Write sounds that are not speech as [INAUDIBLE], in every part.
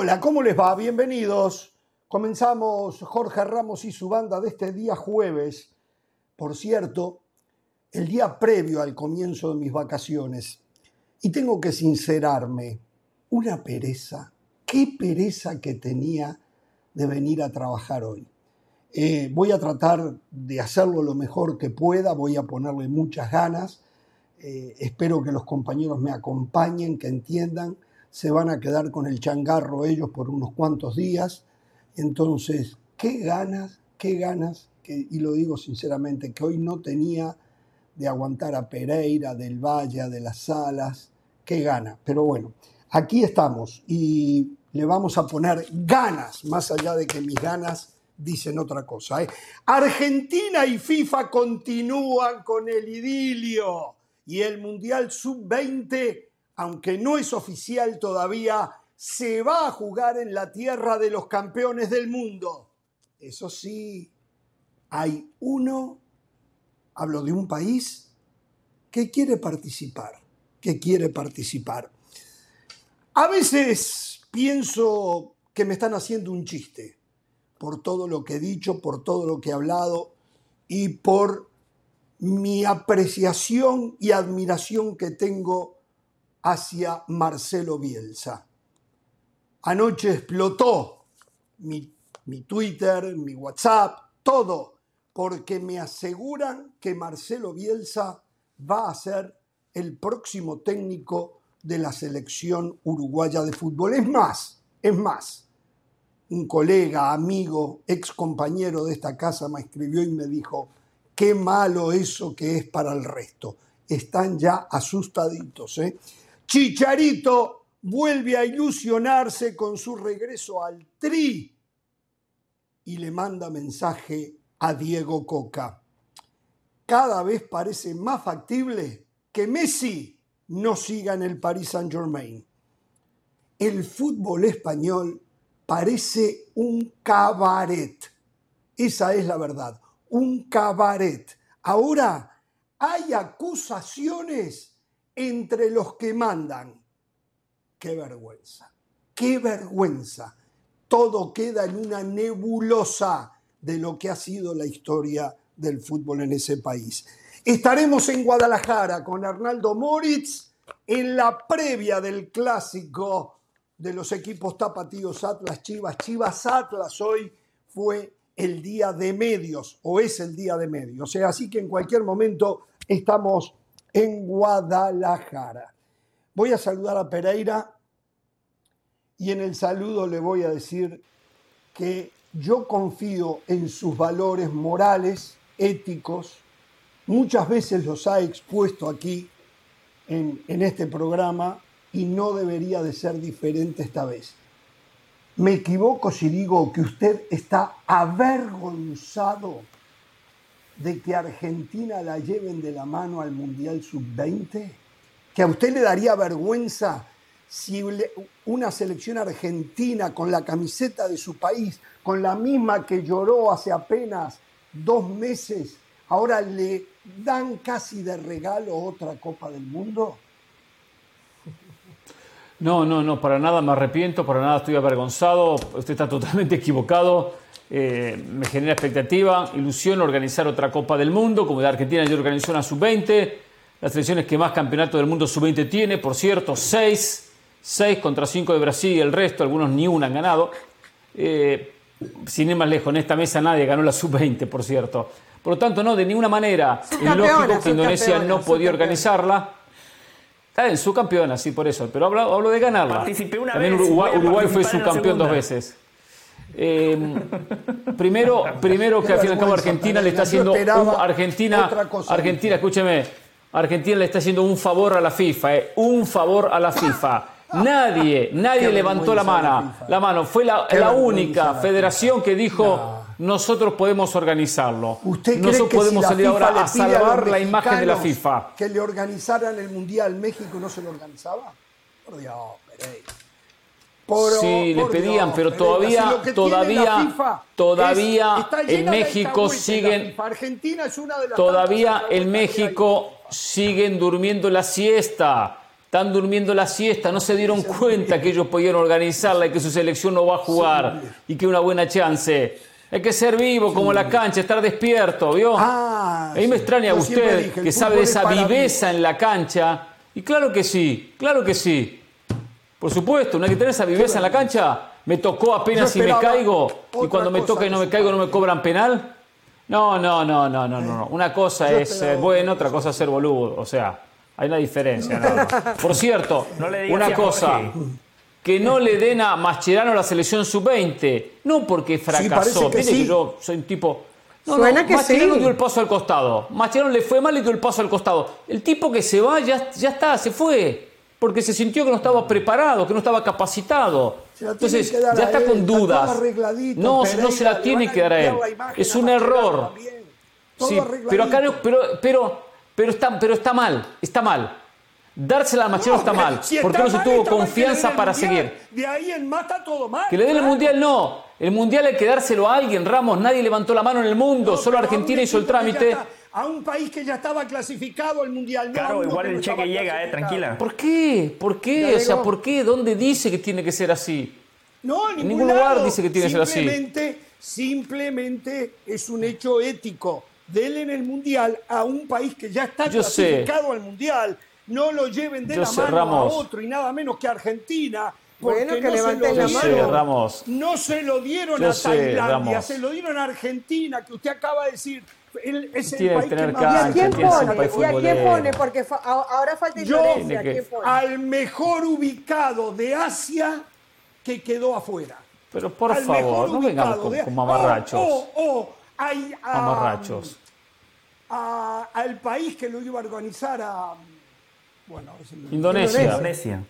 Hola, ¿cómo les va? Bienvenidos. Comenzamos Jorge Ramos y su banda de este día jueves. Por cierto, el día previo al comienzo de mis vacaciones. Y tengo que sincerarme, una pereza, qué pereza que tenía de venir a trabajar hoy. Eh, voy a tratar de hacerlo lo mejor que pueda, voy a ponerle muchas ganas. Eh, espero que los compañeros me acompañen, que entiendan. Se van a quedar con el changarro ellos por unos cuantos días. Entonces, qué ganas, qué ganas, y lo digo sinceramente, que hoy no tenía de aguantar a Pereira, del Valle, de las Salas, qué gana. Pero bueno, aquí estamos y le vamos a poner ganas, más allá de que mis ganas dicen otra cosa. ¿eh? Argentina y FIFA continúan con el idilio y el Mundial Sub-20, aunque no es oficial todavía, se va a jugar en la tierra de los campeones del mundo. Eso sí, hay uno, hablo de un país, que quiere participar, que quiere participar. A veces pienso que me están haciendo un chiste por todo lo que he dicho, por todo lo que he hablado y por mi apreciación y admiración que tengo hacia Marcelo Bielsa. Anoche explotó mi, Twitter, mi WhatsApp, todo, porque me aseguran que Marcelo Bielsa va a ser el próximo técnico de la selección uruguaya de fútbol. Es más, es más, un colega, amigo, ex compañero de esta casa me escribió y me dijo, qué malo eso que es para el resto. Están ya asustaditos. ¿eh? Chicharito vuelve a ilusionarse con su regreso al Tri y le manda mensaje a Diego Coca. Cada vez parece más factible que Messi no siga en el Paris Saint-Germain. El fútbol español parece un cabaret. Esa es la verdad, un cabaret. Ahora hay acusaciones entre los que mandan. Qué vergüenza, qué vergüenza. Todo queda en una nebulosa de lo que ha sido la historia del fútbol en ese país. Estaremos en Guadalajara con Arnaldo Moritz en la previa del clásico de los equipos tapatíos Atlas Chivas. Chivas Atlas hoy fue el día de medios o es el día de medios. Sea, así que en cualquier momento estamos en Guadalajara. Voy a saludar a Pereira y en el saludo le voy a decir que yo confío en sus valores morales, éticos. Muchas veces los ha expuesto aquí en, en este programa y no debería de ser diferente esta vez. Me equivoco si digo que usted está avergonzado de que Argentina la lleven de la mano al Mundial Sub-20, que a usted le daría vergüenza si una selección argentina con la camiseta de su país, con la misma que lloró hace apenas dos meses, ahora le dan casi de regalo otra Copa del Mundo. No, no, no, para nada me arrepiento, para nada estoy avergonzado, usted está totalmente equivocado. Eh, me genera expectativa, ilusión organizar otra Copa del Mundo, como de Argentina yo organizó una sub-20, las selecciones que más campeonato del mundo sub-20 tiene, por cierto, 6, 6 contra 5 de Brasil y el resto, algunos ni una han ganado. Eh, sin ir más lejos, en esta mesa nadie ganó la sub-20, por cierto. Por lo tanto, no, de ninguna manera. Es lógico que Indonesia no podía organizarla. Está bien, su campeona, sí, por eso. Pero hablo, de ganarla. Participé una También Uruguay, fue su campeón dos veces. Em, primero, primero que al fin y al cabo Argentina le está haciendo Argentina, Argentina, escúcheme, Argentina le está haciendo un favor a la FIFA, eh, un favor a la FIFA. [LAUGHS] Nadie, nadie levantó la mano. La mano fue la, única federación que dijo nosotros podemos organizarlo. ¿Usted cree nosotros podemos salir ahora a salvar la imagen de la FIFA. Que le organizaran el Mundial México no se lo organizaba. Por Dios, sí, le pedían, pero todavía, todavía, todavía en México siguen, Argentina es una de las todavía en México siguen durmiendo la siesta. están durmiendo la siesta, no se dieron cuenta que ellos podían organizarla y que su selección no va a jugar y que una buena chance. Hay que ser vivo como la cancha, estar despierto, ¿vio? Ah, a mí me extraña siempre usted dije, que sabe de es esa viveza en la cancha. Y claro que sí, claro que sí. Por supuesto, no hay que tener esa viveza en la cancha. Me tocó apenas si me caigo y cuando me toca y no me caigo no me cobran penal. No, no, no, no, no, no. no. Una cosa es otra bueno, otra cosa es ser boludo. O sea, hay una diferencia. más. [LAUGHS] Por cierto, No le una cosa. Que no le den a Mascherano la selección sub-20. No porque parece fracasó. que sí. que yo soy un tipo. No, Suena no, que Mascherano sí. dio el paso al costado. Mascherano le fue mal y dio el paso al costado. El tipo que se va ya, ya está, se fue. Porque se sintió que no estaba preparado, que no estaba capacitado. Entonces, ya está él, con dudas. No, Pereira, no se la tiene que dar a él. Es un error. Sí, pero acá no, pero, pero, pero está, pero está mal, está mal. Dársela a Mascherano está mal, si porque está no se mal, tuvo confianza para mundial. seguir. De ahí en está todo mal. Que le den el mundial no. El mundial hay que dárselo a alguien, Ramos. Nadie levantó la mano en el mundo, No, solo Argentina hizo el trámite. A un país que ya estaba clasificado al mundial. Claro, igual el no cheque llega, eh, tranquila. ¿Por qué? ¿Por qué? Ya O sea. ¿por qué? ¿Dónde dice que tiene que ser así? No, en ningún, ningún lugar lado. dice que tiene que ser así. Simplemente, simplemente es un hecho ético. Dele en el mundial a un país que ya está Yo sé. clasificado al mundial. No lo lleven de Yo la sé, mano Ramos. a otro y nada menos que a Argentina. Porque Bueno, que no se levanten lo la mano. dieron. sé, Ramos. No se lo dieron Yo a Tailandia, se lo dieron a Argentina, que usted acaba de decir. El- es el Tiene que país tener que más ¿Y a quién pone? ¿Y a quién pone? Porque fa- ahora falta Yo- Indonesia. Tiene que- ¿Quién pone? al mejor ubicado de Asia que quedó afuera. Pero por Al favor, no vengamos con, de- con mamarrachos. Oh, oh, oh, hay, ah, Mamarrachos. a- al país que lo iba a organizar a. Bueno, me- Indonesia. Indonesia.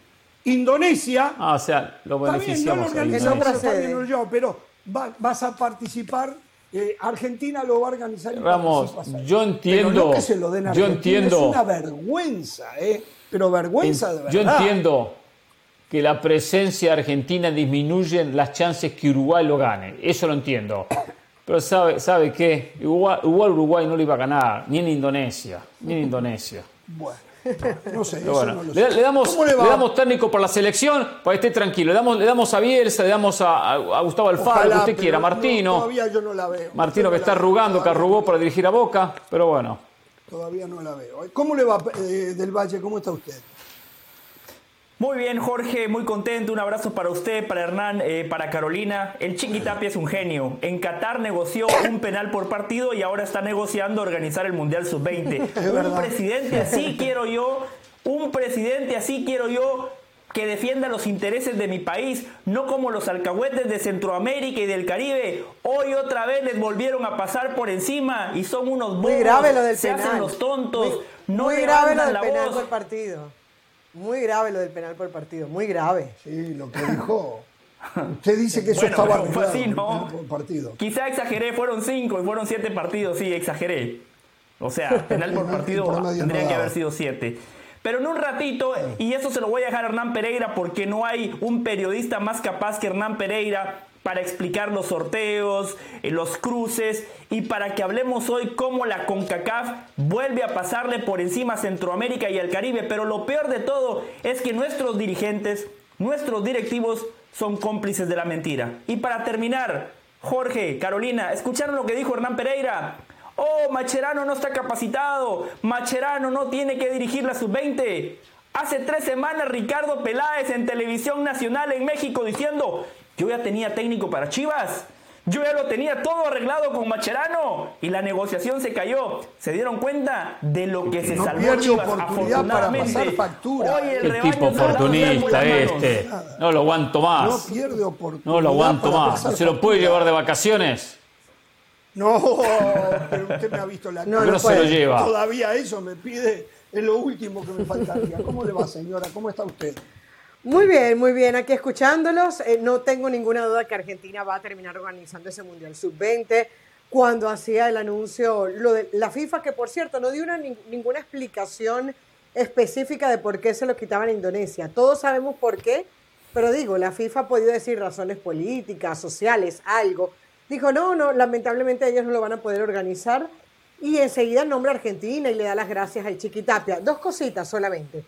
Indonesia. Ah, o sea, lo Está bien, no lo beneficiamos yo, pero va- vas a participar. Eh, Argentina lo va a organizar. y Ramos, yo entiendo- Pero no que se lo den a yo entiendo- Es una vergüenza, ¿eh? Pero vergüenza de verdad. Yo entiendo que la presencia argentina disminuye las chances que Uruguay lo gane. Eso lo entiendo. Pero ¿sabe, sabe qué? Igual, igual Uruguay no lo iba a ganar, ni en Indonesia. Ni en Indonesia. Bueno, no sé, eso bueno, no lo le, sé. le damos, ¿Cómo le, damos técnico para la selección para que esté tranquilo. Le damos, le damos a Bielsa, le damos a, Gustavo Alfaro, Ojalá, que usted quiera, no, Martino. todavía yo no la veo. Martino No que está arrugando, que arrugó para dirigir a Boca, pero bueno. Todavía no la veo. ¿Cómo le va eh, del Valle? ¿Cómo está usted? Muy bien, Jorge, muy contento. Un abrazo para usted, para Hernán, eh, para Carolina. El Chiqui Tapia es un genio. En Qatar negoció un penal por partido y ahora está negociando organizar el Mundial Sub-20. [LAUGHS] un verdad. presidente así [LAUGHS] quiero yo, un presidente así quiero yo que defienda los intereses de mi país, no como los alcahuetes de Centroamérica y del Caribe. Hoy otra vez les volvieron a pasar por encima y son unos bobos. Muy grave lo del se penal. hacen los tontos. Muy, no muy grave lo del la penal voz. por partido. Muy grave lo del penal por partido. Muy grave. Sí, lo que dijo. Usted dice que eso Bueno, estaba pero así, ¿no? por partido. Quizá exageré, fueron cinco y fueron siete partidos, sí, exageré. O sea, [LAUGHS] penal por partido tendría que haber sido siete. Pero en un ratito, y eso se lo voy a dejar a Hernán Pereira porque no hay un periodista más capaz que Hernán Pereira para explicar los sorteos, eh, los cruces y para que hablemos hoy cómo la CONCACAF vuelve a pasarle por encima a Centroamérica y al Caribe. Pero lo peor de todo es que nuestros dirigentes, nuestros directivos son cómplices de la mentira. Y para terminar, Jorge, Carolina, ¿escucharon lo que dijo Hernán Pereira? Oh, Macherano no está capacitado. Macherano no tiene que dirigir la sub-20. Hace tres semanas Ricardo Peláez en televisión nacional en México diciendo, yo ya tenía técnico para Chivas. Yo ya lo tenía todo arreglado con Macherano y la negociación se cayó. ¿Se dieron cuenta de lo que se No salvó pierde Chivas? oportunidad para Afortunadamente, pasar factura. hoy el Qué tipo oportunista este. No lo aguanto No más. pierde oportunidad. No lo aguanto más. ¿No se lo puede llevar de vacaciones? No, pero usted me ha visto la No, ¿Por qué cara. no se lo puede. lleva? Todavía eso me pide, es lo último que me faltaría. ¿Cómo le va, señora? ¿Cómo está usted? Muy bien, muy bien. Aquí escuchándolos, eh, no tengo ninguna duda que Argentina va a terminar organizando ese Mundial Sub-20. Cuando hacía el anuncio, lo de la FIFA, que por cierto no dio una, nin- ninguna explicación específica de por qué se lo quitaban a Indonesia. Todos sabemos por qué, pero digo, la FIFA ha podido decir razones políticas, sociales, algo. Dijo, no, no, lamentablemente ellos no lo van a poder organizar. Y enseguida nombra a Argentina y le da las gracias al Chiquitapia. Dos cositas solamente.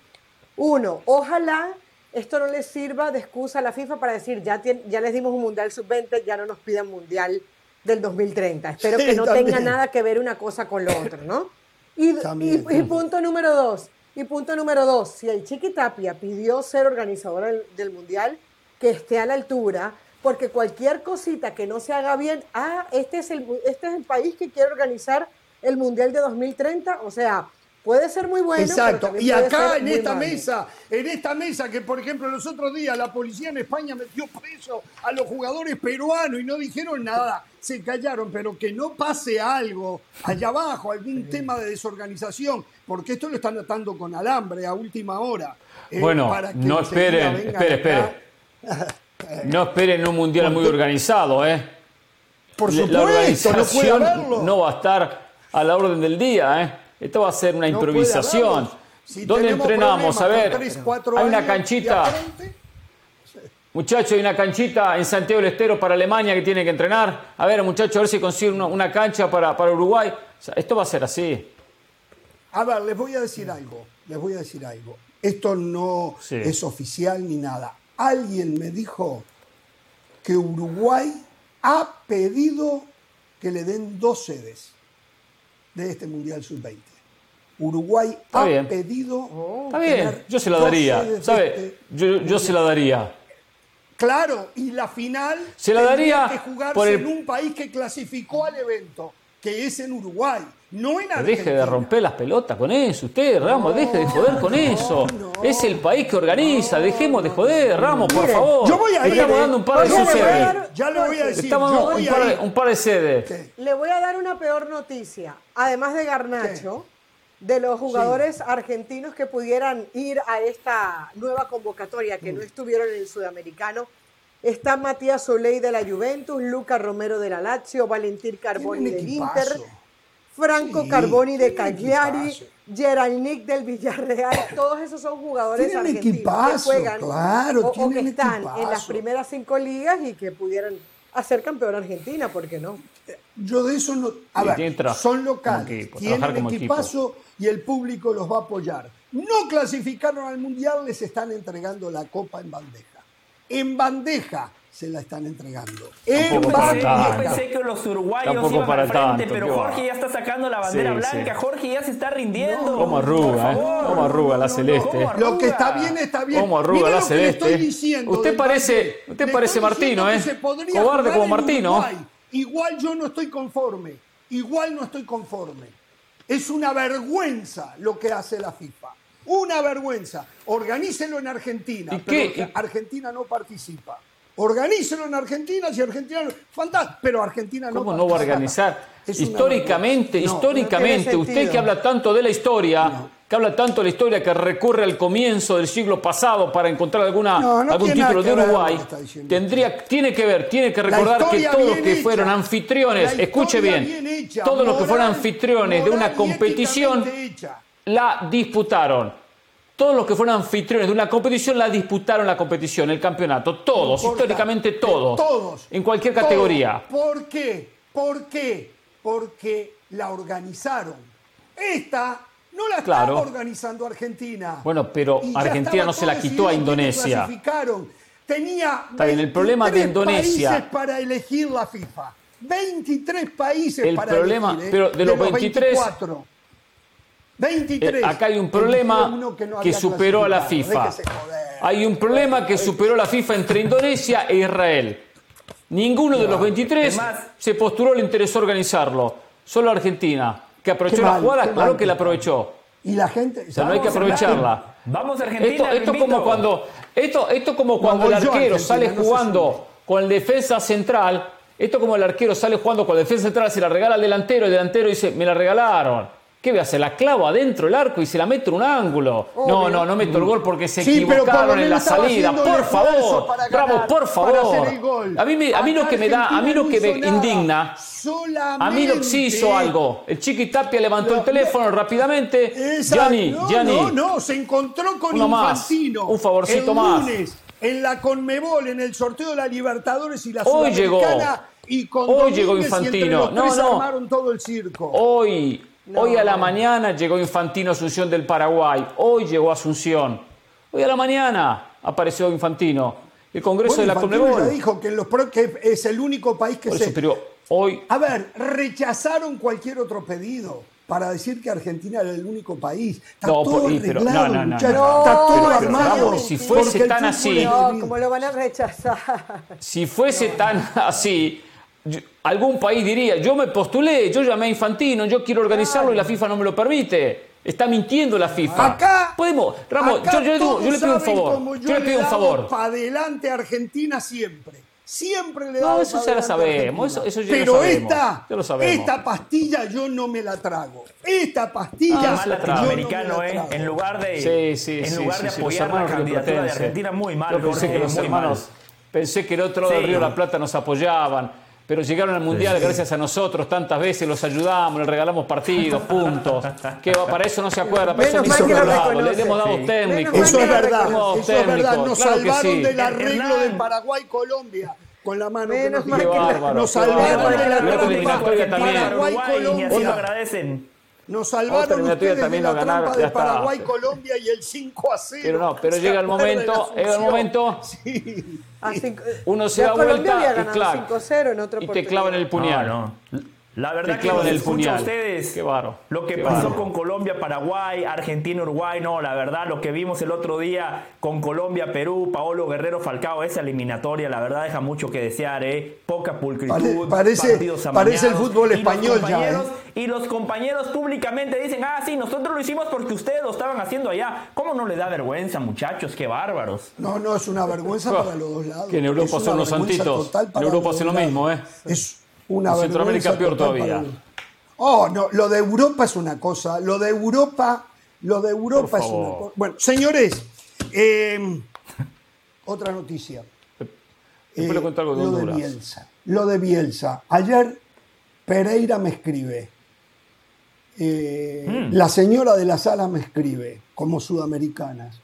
Uno, ojalá esto no les sirva de excusa a la FIFA para decir, ya, tien- ya les dimos un Mundial Sub-20, ya no nos pidan Mundial del 2030. Espero Sí, que no también. tenga nada que ver una cosa con lo otro, ¿no? Y, También. y- y punto número dos, y punto número dos, si el Chiqui Tapia pidió ser organizador del, del Mundial, que esté a la altura, porque cualquier cosita que no se haga bien, ah, este es el, este es el país que quiere organizar el Mundial de 2030, o sea, puede ser muy bueno. Exacto. Y acá en esta malo. mesa, en esta mesa que por ejemplo los otros días la policía en España metió preso a los jugadores peruanos y no dijeron nada, se callaron, pero que no pase algo allá abajo, algún tema de desorganización, porque esto lo están atando con alambre a última hora. eh, Bueno, para que no esperen, espere, espere. No esperen un mundial muy organizado, ¿eh? Por La supuesto, no puede organización haberlo. no va a estar a la orden del día, ¿eh? Esto va a ser una No improvisación. Si ¿Dónde tenemos entrenamos? A ver, hay una canchita. Muchachos, hay una canchita en Santiago del Estero para Alemania que tiene que entrenar. A ver, muchachos, a ver si consiguen una, una cancha para, para Uruguay. O sea, esto va a ser así. A ver, les voy a decir algo, les voy a decir algo. Esto no Sí. es oficial ni nada. Alguien me dijo que Uruguay ha pedido que le den dos sedes de este Mundial Sub-20. Uruguay Está ha bien. pedido... Está bien, yo se la daría. ¿Sabe? este Yo, yo se la daría. Claro, y la final Se la daría que jugarse por el- en un país que clasificó al evento, que es en Uruguay, no en Argentina. Deje de romper las pelotas con eso, usted, Ramos, deje de joder con eso. Es el país que organiza, dejemos de joder, Ramos, por Mire, favor. Yo voy a Le ir, Estamos eh. dando un par de sedes. Ya le voy a decir, Estamos dando un par, de, ir. un par de sedes. ¿Qué? Le voy a dar una peor noticia. Además de Garnacho, de los jugadores argentinos que pudieran ir a esta nueva convocatoria, que Mm. no estuvieron en el sudamericano, está Matías Soley de la Juventus, Luca Romero de la Lazio, Valentín Carboni del. Inter, Franco Sí, Carboni de Cagliari. Geralnick del Villarreal, todos esos son jugadores Tienen argentinos equipazo, que juegan claro, o- o, que están en las primeras cinco ligas y que pudieran hacer campeón a Argentina, ¿por qué no? Yo de eso no. A ver, son locales, equipo, tienen como equipazo y el público los va a apoyar. No clasificaron al mundial, les están entregando la copa en bandeja. En bandeja se la están entregando. En para Yo bandeja. pensé que los uruguayos Tampoco iban para al frente, tanto, pero. Jorge ya está sacando la bandera Sí, blanca. sí. Jorge ya se está rindiendo. Cómo Por arruga, ¿eh? Cómo arruga la No, no, celeste. ¿cómo Lo que está bien está bien. Cómo arruga la lo que le celeste. estoy diciendo Usted parece- usted Le parece Martino, que ¿eh? se podría Cobarde como Martino. Uruguay. Igual yo no estoy conforme. Igual no estoy conforme. Es una vergüenza lo que hace la FIFA. Una vergüenza. Organícelo en Argentina. ¿Y pero qué? Argentina no participa. Organícelo en Argentina, si Argentina no. Fantástico, pero Argentina no ¿Cómo no va a organizar? Es Históricamente. No, históricamente, no usted que habla tanto de la historia, que habla tanto de la historia, que recurre al comienzo del siglo pasado para encontrar alguna, No, no algún título de Uruguay, tendría, tiene que ver, tiene que recordar que todos los que hecha. fueron anfitriones, escuche bien, bien hecha, todos los que fueron anfitriones de una competición la disputaron. Todos los que fueron anfitriones de una competición la disputaron la competición, el campeonato. Todos, históricamente todos. Todos. En cualquier Todos. categoría. ¿Por qué? ¿Por qué? Porque la organizaron. Esta no la Claro. estaba organizando Argentina. Bueno, pero Y Argentina no se la quitó a Indonesia. Tenía Está bien, el problema de 23 Indonesia- países para elegir la FIFA. 23 países El para problema- elegir. ¿eh? pero de los 23, 24. 23. Eh, acá hay un problema no que superó a la. FIFA. Hay un problema que superó la FIFA entre Indonesia e Israel. Ninguno de los 23 Es más- se postuló, le interesó organizarlo. Solo Argentina, que aprovechó Qué la mal, jugada, claro mal que la aprovechó. Y la gente. O sea, no hay que aprovecharla. Vamos a Argentina. Esto, esto como cuando, esto, esto como cuando el arquero sale no sé jugando con el defensa central. Esto como el arquero sale jugando con el defensa central, se la regala al delantero, el delantero dice, me la regalaron. ¿Qué voy a hacer? La clavo adentro del arco y se la meto en un ángulo. No, no, no meto el gol porque se Sí, pero por lo equivocaron en la salida. Por favor, Bravo, por favor. A mí, me- a mí lo que me da, a mí lo que me indigna, Solamente. a mí lo que sí hizo algo. El Chiqui Tapia levantó el teléfono rápidamente. Gianni, no, Gianni. no, no, se encontró con Uno más. Infantino. Un favorcito el más. lunes, en la Conmebol, en el sorteo de la Libertadores y la Hoy llegó. Y con Hoy llegó Domínguez y entre Infantino. los No, tres no. armaron todo el circo. Hoy, hoy a la mañana llegó Infantino Asunción del Paraguay. Hoy llegó Asunción. Hoy a la mañana apareció Infantino. El Congreso Bueno, de la Conmebol. dijo que, en los pro- que es el único país que Por se... eso, pero hoy A ver, rechazaron cualquier otro pedido para decir que Argentina era el único país. Está No, todo por- y- pero- arreglado, no, no, no. Está todo armado. Si fuese tan así- No, divino. ¿cómo lo van a rechazar? Si fuese tan así, yo- algún país diría, yo me postulé, yo llamé a Infantino, yo quiero organizarlo y la FIFA no me lo permite. Está mintiendo la FIFA. Acá, podemos, Ramos, acá yo, yo le digo- yo le pido un favor. Yo le pido un favor. Para adelante a Argentina siempre. Siempre le No, damos eso ya lo a sabemos, eso- eso ya lo Pero sabemos, esta, ya lo sabemos. esta pastilla yo no me la trago. Esta pastilla Ah, mal la traga. no la ¿eh? trago. En lugar de, Sí, sí, en sí, lugar sí, de apoyar la hermanos candidatura de. Argentina, muy mal. Yo pensé Jorge, que los hermanos, mal. pensé que el otro lado del. Río de la Plata nos apoyaban, pero llegaron al Mundial gracias a nosotros, tantas veces los ayudamos, les regalamos partidos, puntos. Que para eso no se acuerda, para Menos eso mal ni que se lo acordaba, reconoce. le hemos dado Sí. técnicos. Eso es verdad, eso es verdad. Nos claro salvaron sí. del arreglo de Paraguay-Colombia con la mano que Menos nos que la- Nos salvaron bárbaro. de la La otra trampa eliminatoria también. Uruguay, y así lo Paraguay-Colombia. agradecen. Nos salvaron ustedes de también la lo ganaron, trampa de está. Paraguay-Colombia y el 5 a 0. Pero no, pero ¿Se llega el de momento, la llega el momento, Sí. A cinco- uno se da Colombia vuelta y claro, 5-0 en otra y te clavan el puñal. No, no. La verdad que los escucho a ustedes. Qué bárbaro, Lo que qué pasó con Colombia, Paraguay, Argentina, Uruguay, no, la verdad, lo que vimos el otro día con Colombia, Perú, Paolo Guerrero, Falcao, esa eliminatoria, la verdad deja mucho que desear, ¿eh? Poca pulcritud, Pare- parece- partidos parece el fútbol Y español ya, ¿eh? Y los compañeros públicamente dicen, ah, sí, nosotros lo hicimos porque ustedes lo estaban haciendo allá. ¿Cómo no les da vergüenza, muchachos? Qué bárbaros. No, no, es una vergüenza para los dos lados. Que en Europa son los santitos. En Europa hacen lo mismo. ¿eh? Es una En Centroamérica peor todavía. Oh, no, lo de Europa es una cosa. Lo de Europa, lo de Europa es una cosa. Bueno, señores, eh, otra noticia. Cuento algo de lo de. Bielsa. Lo de Bielsa. Ayer Pereira me escribe. Eh, Mm. La señora de la sala me escribe, como sudamericanas.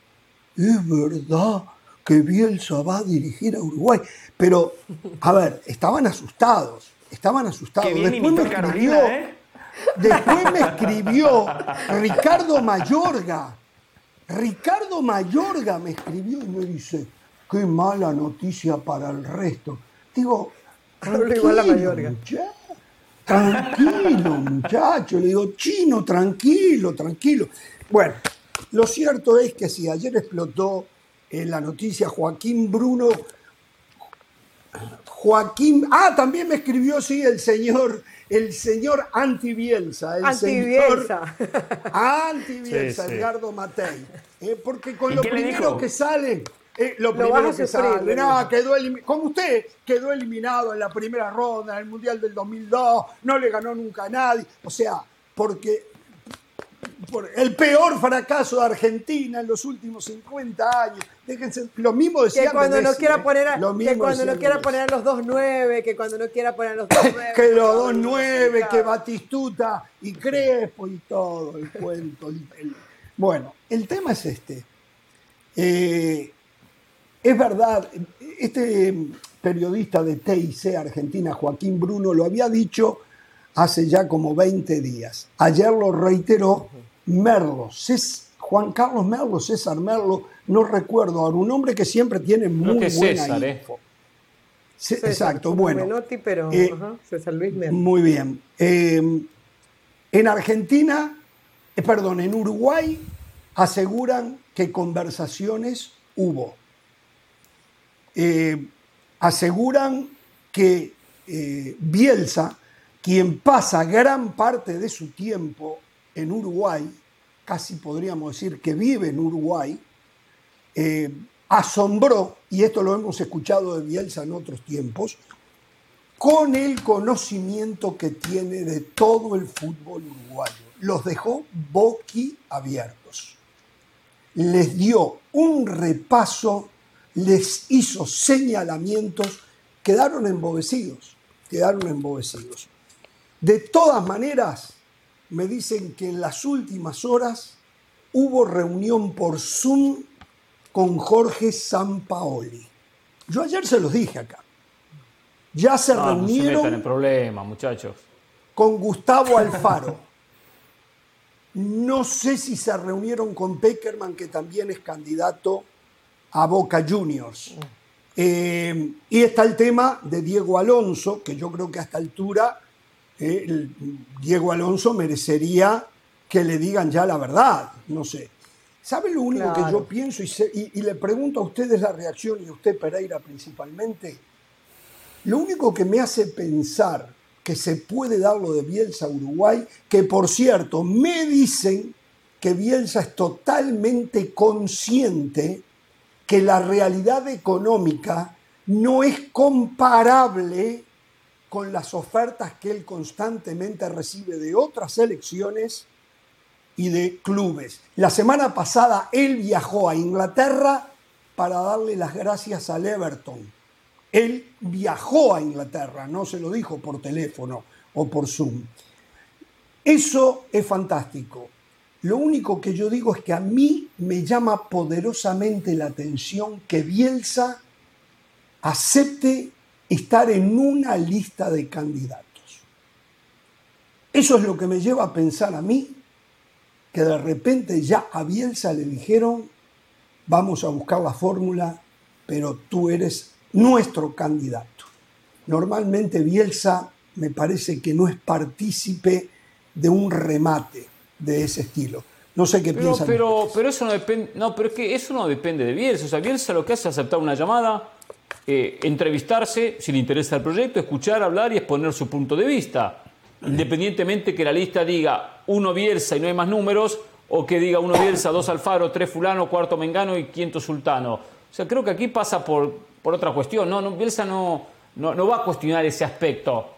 Es verdad que Bielsa va a dirigir a Uruguay. Pero, a ver, estaban asustados. Estaban asustados. Qué bien Después me imitó a escribió. Carolina, ¿eh? Después me escribió Ricardo Mayorga. Ricardo Mayorga me escribió y me dice, qué mala noticia para el resto. Digo, tranquilo, Mayorga. muchacho, tranquilo, muchacho. Le digo, chino, tranquilo, tranquilo. Bueno, lo cierto es que si ayer explotó en la noticia Joaquín Bruno, Joaquín, ah, también me escribió, sí, el señor, el señor Anti Bielsa, el Antibielsa. [LAUGHS] señor Anti Bielsa, Sí, sí. Edgardo Matei. Eh, porque con ¿Y lo primero que sale, eh, lo, Lo primero vas a que sufrir, sale, le no, quedó como usted, quedó eliminado en la primera ronda, en el Mundial del 2002, no le ganó nunca a nadie. O sea, porque por el peor fracaso de Argentina en los últimos 50 años. Déjense, lo mismo decían Que cuando no Messi, quiera ¿eh? poner a, Lo que cuando no quiera poner a los 2-9, que cuando no quiera poner a los 2-9. [LAUGHS] que los dos nueve, que Batistuta y Crespo y todo el cuento. el- el- Bueno, el tema es este. Eh, es verdad, este periodista de TIC Argentina, Joaquín Bruno, lo había dicho hace ya como 20 días. Ayer lo reiteró Merlo, Cés- Juan Carlos Merlo, César Merlo, no recuerdo ahora, un hombre que siempre tiene muy que es buena César, ¿eh? info. Sí, César, exacto, bueno. Menotti, pero Eh, ajá, César Luis Melo. Muy bien. Eh, en Argentina, eh, perdón, en Uruguay aseguran que conversaciones hubo. Eh, aseguran que eh, Bielsa, quien pasa gran parte de su tiempo en Uruguay, casi podríamos decir que vive en Uruguay, eh, asombró, y esto lo hemos escuchado de Bielsa en otros tiempos, con el conocimiento que tiene de todo el fútbol uruguayo. Los dejó boquiabiertos. Les dio un repaso, les hizo señalamientos, quedaron embobecidos, quedaron embobecidos. De todas maneras, me dicen que en las últimas horas hubo reunión por Zoom con Jorge Sampaoli. Yo ayer se los dije acá. Ya se No, no se metan en reunieron problemas, muchachos. con Gustavo Alfaro. No sé si se reunieron con Peckerman, que también es candidato a Boca Juniors. Eh, y está el tema de Diego Alonso, que yo creo que a esta altura eh, Diego Alonso merecería que le digan ya la verdad. No sé. ¿Sabe lo único que yo pienso? y, le pregunto a ustedes la reacción y a usted, Pereira, principalmente. Lo único que me hace pensar que se puede dar lo de Bielsa a Uruguay, que por cierto, me dicen que Bielsa es totalmente consciente que la realidad económica no es comparable con las ofertas que él constantemente recibe de otras elecciones y de clubes. La semana pasada él viajó a Inglaterra para darle las gracias al Everton. Él viajó a Inglaterra, no se lo dijo por teléfono o por Zoom. Eso es fantástico. Lo único que yo digo es que a mí me llama poderosamente la atención que Bielsa acepte estar en una lista de candidatos. Eso es lo que me lleva a pensar a mí que de repente ya a Bielsa le dijeron, vamos a buscar la fórmula, pero tú eres nuestro candidato. Normalmente Bielsa me parece que no es partícipe de un remate de ese estilo. No sé qué pero, Pero, pero eso no depende, no, pero es que eso no depende de Bielsa. O sea, Bielsa lo que hace es aceptar una llamada, eh, entrevistarse si le interesa el proyecto, escuchar, hablar y exponer su punto de vista independientemente que la lista diga uno Bielsa y no hay más números, o que diga uno Bielsa, dos Alfaro, tres Fulano, cuarto Mengano y quinto Sultano. O sea, creo que aquí pasa por, por otra cuestión. No, no Bielsa no, no, va a cuestionar ese aspecto.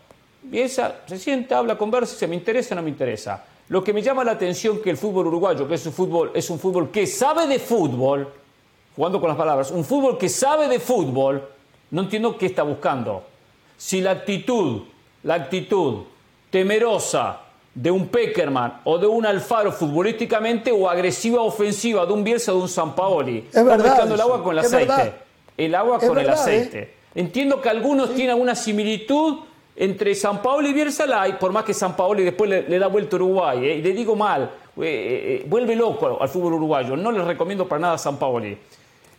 Bielsa se sienta, habla, conversa, si me interesa o no me interesa. Lo que me llama la atención que el fútbol uruguayo, que es un fútbol, es un fútbol que sabe de fútbol, jugando con las palabras, un fútbol que sabe de fútbol, no entiendo qué está buscando. Si la actitud, la actitud temerosa de un Peckerman o de un Alfaro futbolísticamente o agresiva ofensiva de un Bielsa o de un Sampaoli. Es verdad. mezclando el agua con el aceite. El agua con el aceite. ¿eh? Entiendo que algunos tienen alguna similitud entre San Paolo y Bielsa, la por más que San Paolo después le, da vuelta a Uruguay, ¿eh? y le digo mal, eh, vuelve loco al fútbol uruguayo. No les recomiendo para nada a San Paoli.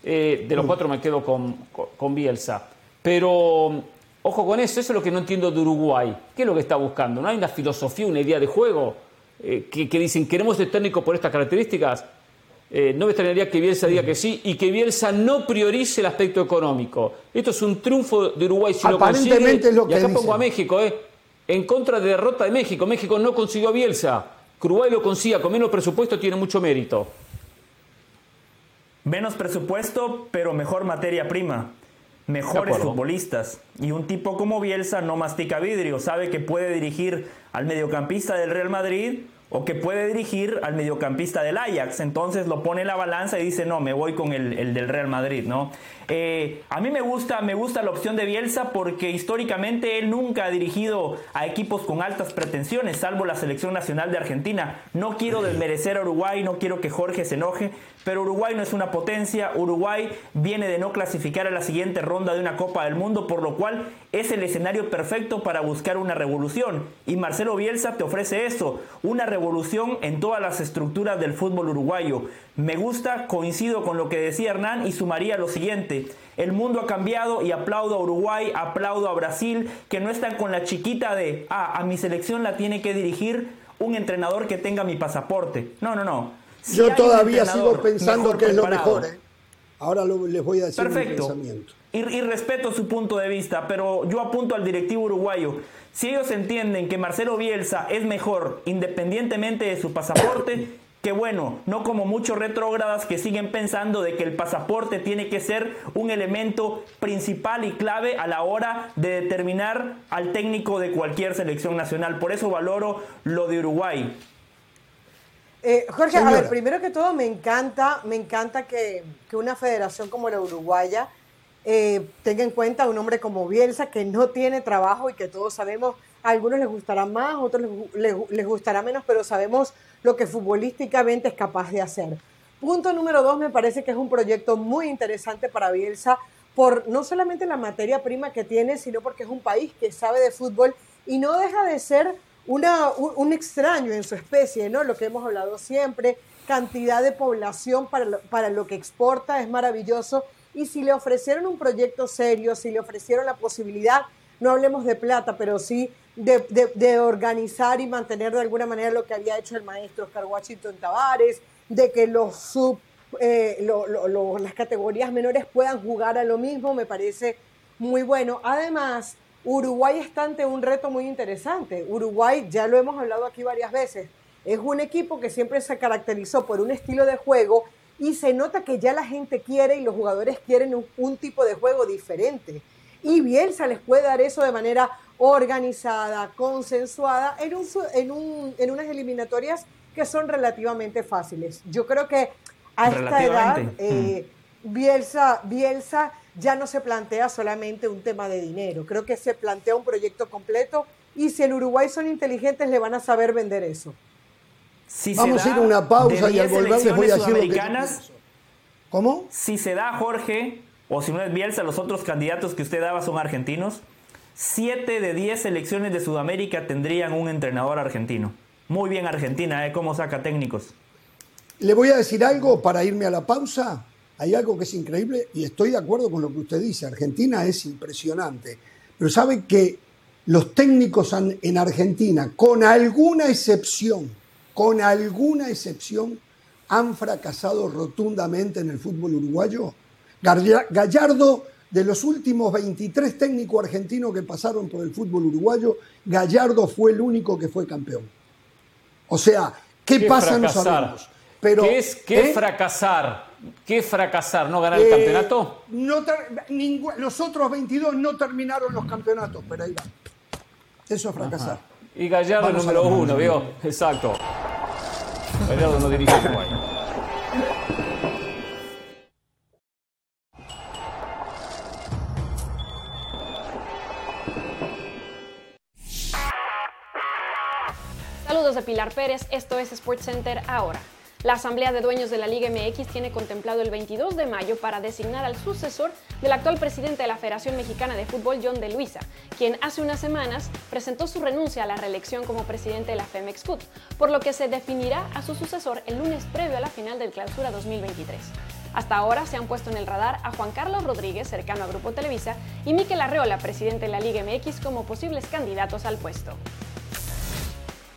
De los cuatro me quedo con, con Bielsa. Pero Ojo con eso, eso es lo que no entiendo de Uruguay. ¿Qué es lo que está buscando? ¿No hay una filosofía, una idea de juego eh, que, dicen queremos ser técnico por estas características? Eh, no me extrañaría que Bielsa diga que sí y que Bielsa no priorice el aspecto económico. Esto es un triunfo de Uruguay si lo consigue. Es lo que y acá pongo a México, ¿eh? En contra de derrota de México. México no consiguió a Bielsa. Que Uruguay lo consiga con menos presupuesto tiene mucho mérito. Menos presupuesto, pero mejor materia prima. Mejores futbolistas. Y un tipo como Bielsa no mastica vidrio, sabe que puede dirigir al mediocampista del Real Madrid o que puede dirigir al mediocampista del Ajax. Entonces lo pone en la balanza y dice, no, me voy con el, del Real Madrid, ¿no? Eh, a mí me gusta, me gusta la opción de Bielsa porque históricamente él nunca ha dirigido a equipos con altas pretensiones, salvo la selección nacional de Argentina. No quiero desmerecer a Uruguay, no quiero que Jorge se enoje, pero Uruguay no es una potencia. Uruguay viene de no clasificar a la siguiente ronda de una Copa del Mundo, por lo cual es el escenario perfecto para buscar una revolución. Y Marcelo Bielsa te ofrece eso, una revolución en todas las estructuras del fútbol uruguayo. Me gusta, coincido con lo que decía Hernán y sumaría lo siguiente. El mundo ha cambiado y aplaudo a Uruguay, aplaudo a Brasil, que no están con la chiquita de, ah, a mi selección la tiene que dirigir un entrenador que tenga mi pasaporte. No, no, no. Yo todavía sigo pensando que es lo mejor. ¿eh? Ahora les voy a decir Perfecto. pensamiento. Y, y, respeto su punto de vista, pero yo apunto al directivo uruguayo. Si ellos entienden que Marcelo Bielsa es mejor independientemente de su pasaporte, [COUGHS] que bueno, no como muchos retrógradas que siguen pensando de que el pasaporte tiene que ser un elemento principal y clave a la hora de determinar al técnico de cualquier selección nacional. Por eso valoro lo de Uruguay. Eh, Jorge, a ver, primero que todo me encanta, me encanta que, una federación como la uruguaya eh, tenga en cuenta a un hombre como Bielsa que no tiene trabajo y que todos sabemos, a algunos les gustará más, a otros les, gustará menos, pero sabemos lo que futbolísticamente es capaz de hacer. Punto número dos, me parece que es un proyecto muy interesante para Bielsa por no solamente la materia prima que tiene, sino porque es un país que sabe de fútbol y no deja de ser una, un, extraño en su especie, ¿no? Lo que hemos hablado siempre, cantidad de población para lo, para lo que exporta es maravilloso. Y si le ofrecieron un proyecto serio, si le ofrecieron la posibilidad, no hablemos de plata, pero sí de, de, organizar y mantener de alguna manera lo que había hecho el maestro Oscar Washington Tavares, de que los sub, eh, las categorías menores puedan jugar a lo mismo, me parece muy bueno. Además, Uruguay está ante un reto muy interesante. Uruguay, ya lo hemos hablado aquí varias veces, es un equipo que siempre se caracterizó por un estilo de juego y se nota que ya la gente quiere y los jugadores quieren un, tipo de juego diferente. Y Bielsa les puede dar eso de manera organizada, consensuada, en, un, en, un, en unas eliminatorias que son relativamente fáciles. Yo creo que a esta edad, eh, Bielsa, Bielsa ya no se plantea solamente un tema de dinero, creo que se plantea un proyecto completo y si en Uruguay son inteligentes le van a saber vender eso. Vamos a ir a una pausa y al volver les voy a decir lo que... ¿Cómo? Si se da Jorge, o si no es Bielsa, los otros candidatos que usted daba son argentinos, siete de diez selecciones de Sudamérica tendrían un entrenador argentino. Muy bien Argentina, ¿eh? ¿Cómo saca técnicos? Le voy a decir algo para irme a la pausa hay algo que es increíble y estoy de acuerdo con lo que usted dice. Argentina es impresionante. Pero sabe que los técnicos en Argentina, con alguna excepción, con alguna excepción, han fracasado rotundamente en el fútbol uruguayo. Gallardo, de los últimos 23 técnicos argentinos que pasaron por el fútbol uruguayo, Gallardo fue el único que fue campeón. O sea, ¿qué, pasa? No sabemos. Pero, ¿Qué es qué ¿eh? fracasar? ¿Qué fracasar? ¿No ganar el eh, campeonato? No los otros 22 no terminaron los campeonatos, pero ahí va. Eso es fracasar. Y Gallardo número uno, ¿vio? Exacto. Gallardo no dirige Uruguay. Saludos de Pilar Pérez, esto es SportsCenter ahora. La Asamblea de Dueños de la Liga MX tiene contemplado el 22 de mayo para designar al sucesor del actual presidente de la Federación Mexicana de Fútbol, John de Luisa, quien hace unas semanas presentó su renuncia a la reelección como presidente de la Femex Food, por lo que se definirá a su sucesor el lunes previo a la final del Clausura 2023. Hasta ahora se han puesto en el radar a Juan Carlos Rodríguez, cercano a Grupo Televisa, y Miquel Arreola, presidente de la Liga MX, como posibles candidatos al puesto.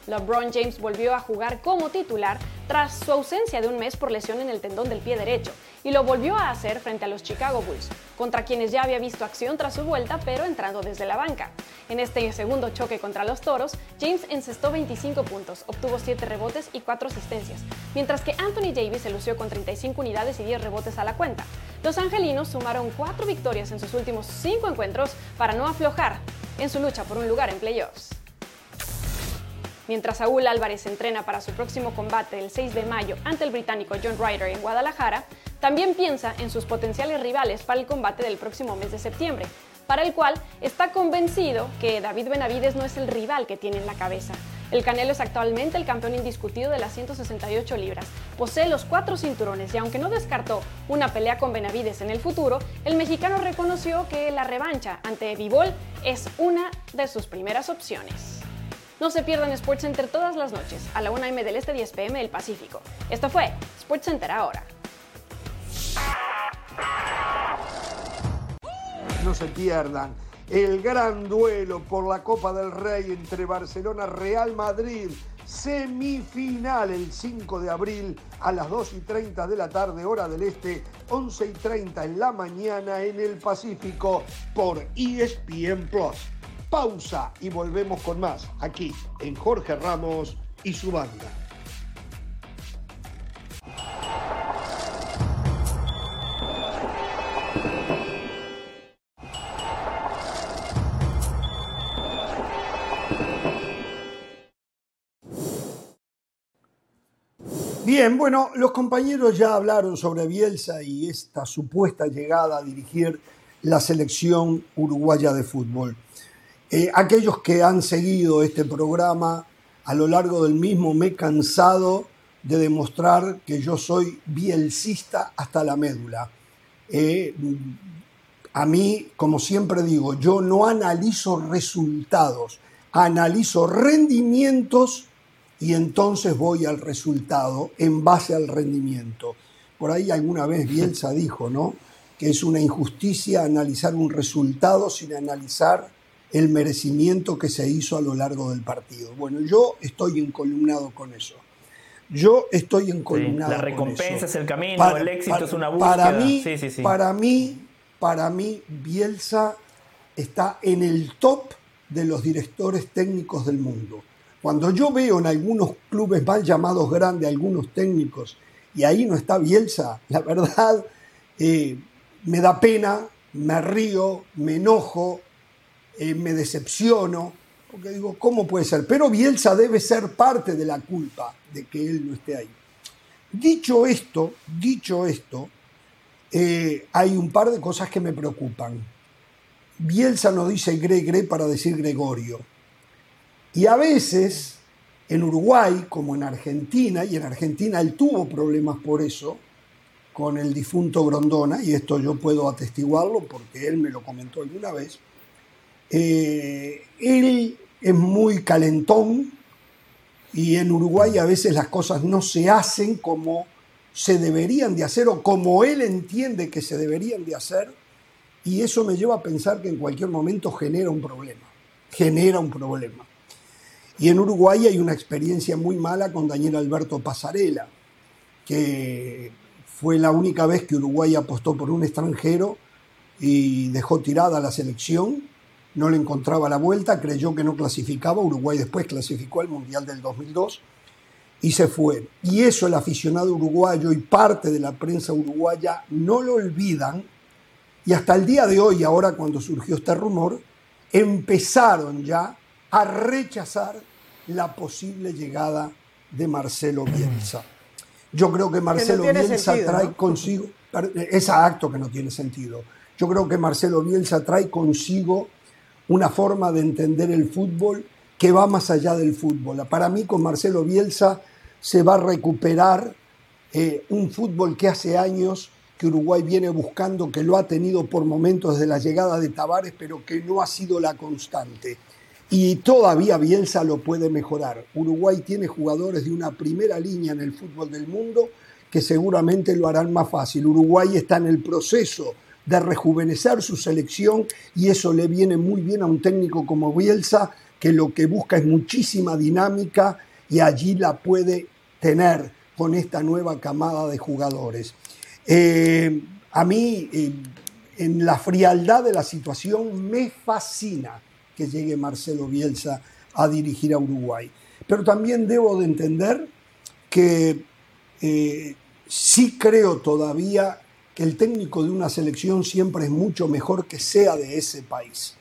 LeBron James volvió a jugar como titular tras su ausencia de un mes por lesión en el tendón del pie derecho y lo volvió a hacer frente a los Chicago Bulls, contra quienes ya había visto acción tras su vuelta pero entrando desde la banca. En este segundo choque contra los Toros, James encestó 25 puntos, obtuvo 7 rebotes y 4 asistencias, mientras que Anthony Davis se lució con 35 unidades y 10 rebotes a la cuenta. Los angelinos sumaron 4 victorias en sus últimos 5 encuentros para no aflojar en su lucha por un lugar en playoffs. Mientras Saúl Álvarez entrena para su próximo combate el 6 de mayo ante el británico John Ryder en Guadalajara, también piensa en sus potenciales rivales para el combate del próximo mes de septiembre, para el cual está convencido que David Benavides no es el rival que tiene en la cabeza. El Canelo es actualmente el campeón indiscutido de las 168 libras, posee los cuatro cinturones y aunque no descartó una pelea con Benavides en el futuro, el mexicano reconoció que la revancha ante Vivol es una de sus primeras opciones. No se pierdan SportsCenter todas las noches, a la 1 m del Este 10 pm del Pacífico. Esto fue SportsCenter ahora. No se pierdan el gran duelo por la Copa del Rey entre Barcelona Real Madrid. Semifinal el 5 de abril a las 2 y 30 de la tarde, hora del este, 11 y 30 en la mañana en el Pacífico por ESPN Plus pausa y volvemos con más aquí en Jorge Ramos y su banda. Bien, bueno, los compañeros ya hablaron sobre Bielsa y esta supuesta llegada a dirigir la selección uruguaya de fútbol. Eh, aquellos que han seguido este programa a lo largo del mismo me he cansado de demostrar que yo soy bielcista hasta la médula. Eh, a mí, como siempre digo, yo no analizo resultados, analizo rendimientos y entonces voy al resultado en base al rendimiento. Por ahí alguna vez Bielsa [LAUGHS] dijo, ¿no? Que es una injusticia analizar un resultado sin analizar el merecimiento que se hizo a lo largo del partido. Bueno, yo estoy encolumnado con eso. Yo estoy encolumnado. Sí, la recompensa es el camino, el éxito es una búsqueda. Para mí, para mí, para mí, Bielsa está en el top de los directores técnicos del mundo. Cuando yo veo en algunos clubes mal llamados grandes, algunos técnicos, y ahí no está Bielsa, la verdad, eh, me da pena, me río, me enojo, eh, me decepciono, porque digo, ¿cómo puede ser? Pero Bielsa debe ser parte de la culpa de que él no esté ahí. Dicho esto, dicho esto, eh, hay un par de cosas que me preocupan. Bielsa no dice Gregre para decir Gregorio. Y a veces, en Uruguay, como en Argentina, y en Argentina él tuvo problemas por eso, con el difunto Grondona, y esto yo puedo atestiguarlo porque él me lo comentó alguna vez, eh, él es muy calentón y en Uruguay a veces las cosas no se hacen como se deberían de hacer o como él entiende que se deberían de hacer y eso me lleva a pensar que en cualquier momento genera un problema, genera un problema. Y en Uruguay hay una experiencia muy mala con Daniel Alberto Pasarela, que fue la única vez que Uruguay apostó por un extranjero y dejó tirada la selección, no le encontraba la vuelta, creyó que no clasificaba, Uruguay después clasificó al Mundial del 2002 y se fue. Y eso el aficionado uruguayo y parte de la prensa uruguaya no lo olvidan y hasta el día de hoy, ahora cuando surgió este rumor, empezaron ya a rechazar la posible llegada de Marcelo Bielsa. Yo creo que Marcelo Bielsa trae consigo, ese acto que no tiene sentido, yo creo que Marcelo Bielsa trae consigo una forma de entender el fútbol que va más allá del fútbol. Para mí con Marcelo Bielsa se va a recuperar eh, un fútbol que hace años que Uruguay viene buscando, que lo ha tenido por momentos desde la llegada de Tavares, pero que no ha sido la constante. Y todavía Bielsa lo puede mejorar. Uruguay tiene jugadores de una primera línea en el fútbol del mundo que seguramente lo harán más fácil. Uruguay está en el proceso de rejuvenecer su selección y eso le viene muy bien a un técnico como Bielsa, que lo que busca es muchísima dinámica y allí la puede tener con esta nueva camada de jugadores. Eh, a mí, eh, en la frialdad de la situación, me fascina que llegue Marcelo Bielsa a dirigir a Uruguay. Pero también debo de entender que eh, sí creo todavía que el técnico de una selección siempre es mucho mejor que sea de ese país.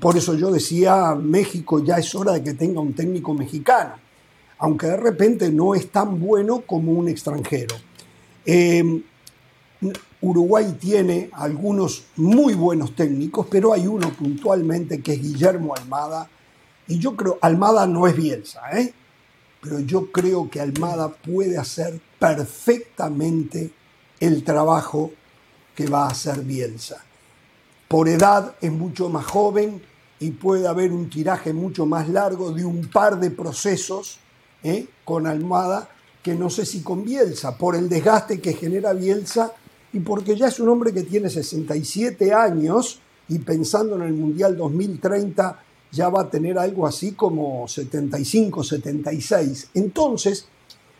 por eso yo decía, México ya es hora de que tenga un técnico mexicano, aunque de repente no es tan bueno como un extranjero. Uruguay tiene algunos muy buenos técnicos, pero hay uno puntualmente que es Guillermo Almada. Y yo creo, Almada no es Bielsa, ¿eh? pero yo creo que Almada puede hacer perfectamente el trabajo que va a hacer Bielsa. Por edad es mucho más joven y puede haber un tiraje mucho más largo de un par de procesos ¿eh? con Almada que no sé si con Bielsa, por el desgaste que genera Bielsa y porque ya es un hombre que tiene 67 años y pensando en el Mundial 2030 ya va a tener algo así como 75, 76. Entonces,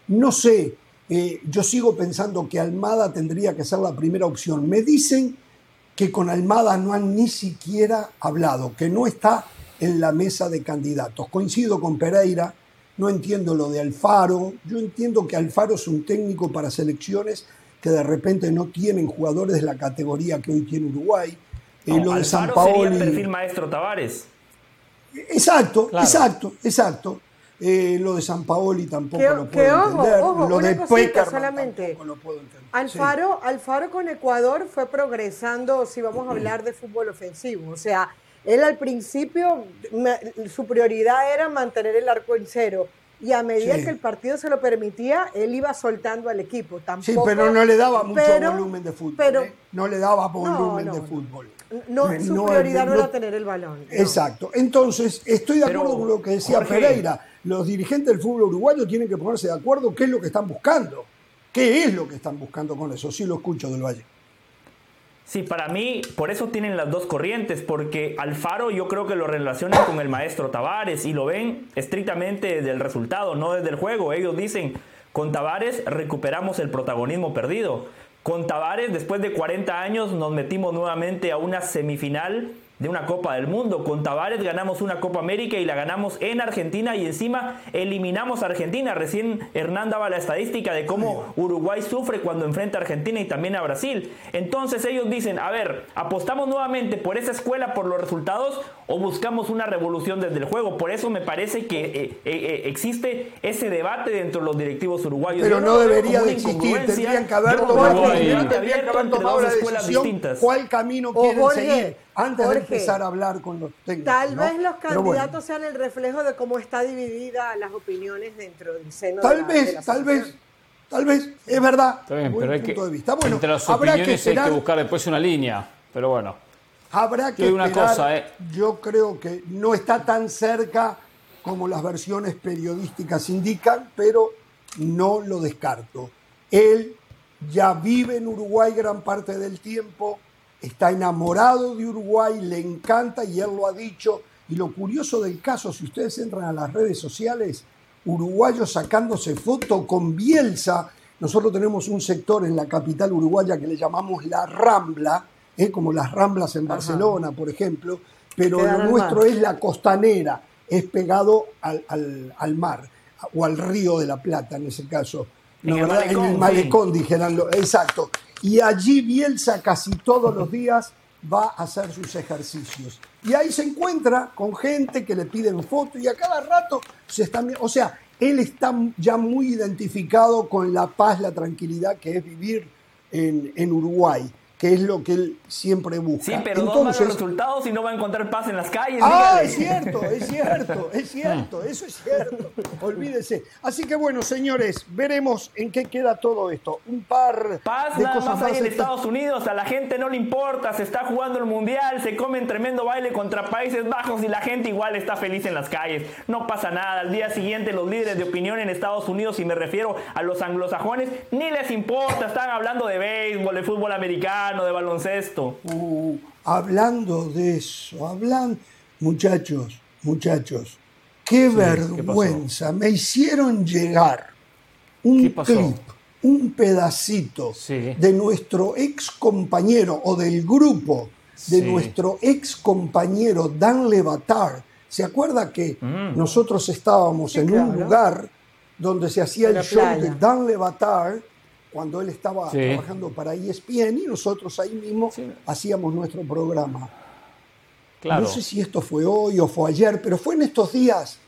no sé, eh, yo sigo pensando que Almada tendría que ser la primera opción. Me dicen que con Almada no han ni siquiera hablado, que no está en la mesa de candidatos. Coincido con Pereira, no entiendo lo de Alfaro, yo entiendo que Alfaro es un técnico para selecciones que de repente no tienen jugadores de la categoría que hoy tiene Uruguay. Eh, lo de San Paolo. el perfil maestro Tavares. Exacto, exacto, exacto. Eh, lo de San Paoli tampoco lo puedo entender. lo de solamente. tampoco lo puedo entender. Alfaro, Alfaro con Ecuador fue progresando, si vamos a hablar de fútbol ofensivo. O sea, él al principio, su prioridad era mantener el arco en cero y a medida Sí. que el partido se lo permitía, él iba soltando al equipo. Tampoco, Sí, pero no le daba mucho pero- volumen de fútbol. pero- ¿eh? No le daba volumen no, de fútbol. No, Eh, su no, prioridad no, no- era tener el balón. no. Exacto. Entonces, estoy de Pero, acuerdo con lo que decía Jorge- Pereira. Los dirigentes del fútbol uruguayo tienen que ponerse de acuerdo qué es lo que están buscando. ¿Qué es lo que están buscando con eso? Sí lo escucho del Valle. Sí, para mí, por eso tienen las dos corrientes, porque Alfaro yo creo que lo relacionan con el maestro Tavares y lo ven estrictamente desde el resultado, no desde el juego. Ellos dicen, con Tavares recuperamos el protagonismo perdido. Con Tavares, después de 40 años, nos metimos nuevamente a una semifinal de una Copa del Mundo. Con Tavares ganamos una Copa América y la ganamos en Argentina y encima eliminamos a Argentina. Recién Hernán daba la estadística de cómo Uruguay sufre cuando enfrenta a Argentina y también a Brasil. Entonces ellos dicen, a ver, ¿apostamos nuevamente por esa escuela, por los resultados o buscamos una revolución desde el juego? Por eso me parece que eh, eh, eh, existe ese debate dentro de los directivos uruguayos. Pero no veo debería de una existir. incongruencia. Tendrían que haber tomado, tendrían que haber la escuelas decisión distintas. cuál camino quieren seguir antes Jorge, de empezar a hablar con los técnicos. Tal ¿no? vez los bueno, candidatos sean el reflejo de cómo está dividida las opiniones dentro del seno tal de la, vez, de la tal vez, tal vez, es verdad. Está bien, Buen pero hay punto que, de vista. Bueno, entre las habrá que opiniones hay que buscar después una línea. Pero bueno, habrá que una esperar. cosa, eh. Yo creo que no está tan cerca como las versiones periodísticas indican, pero no lo descarto. Él ya vive en Uruguay gran parte del tiempo, está enamorado de Uruguay, le encanta y él lo ha dicho. Y lo curioso del caso, si ustedes entran a las redes sociales, uruguayos sacándose foto con Bielsa. Nosotros tenemos un sector en la capital uruguaya que le llamamos la Rambla, ¿eh? como las Ramblas en Barcelona, por ejemplo, pero lo nuestro mar. es la costanera, es pegado al, al- al mar o al río de la Plata en ese caso. En ¿no, el verdad? en malecón, el malecón, dijeran, lo- exacto. Y allí Bielsa casi todos los días va a hacer sus ejercicios. Y ahí se encuentra con gente que le piden fotos y a cada rato se están... O sea, él está ya muy identificado con la paz, la tranquilidad que es vivir en, en Uruguay, que es lo que él siempre busca. Sí, pero Entonces, resultados y no va a encontrar paz en las calles. Ah, dígale. es cierto, es cierto, es cierto, eso es cierto. Olvídese. Así que bueno, señores, veremos en qué queda todo esto. Un par Paz de nada cosas más hay en esta- Estados Unidos, a la gente no le importa, se está jugando el mundial, se comen tremendo baile contra Países Bajos y la gente igual está feliz en las calles. No pasa nada. Al día siguiente los líderes de opinión en Estados Unidos, y me refiero a los anglosajones, ni les importa, están hablando de béisbol, de fútbol americano, de baloncesto. Uh, hablando de eso, hablan, muchachos, muchachos, qué vergüenza. Me hicieron llegar ¿Qué un clip, un pedacito Sí. de nuestro ex compañero o del grupo de Sí. nuestro ex compañero Dan Levatar. ¿Se acuerda que Mm. nosotros estábamos en un lugar donde se hacía el show playa. de Dan Levatar cuando él estaba Sí. trabajando para ESPN y nosotros ahí mismo Sí. hacíamos nuestro programa? claro. No sé si esto fue hoy o fue ayer, pero fue en estos días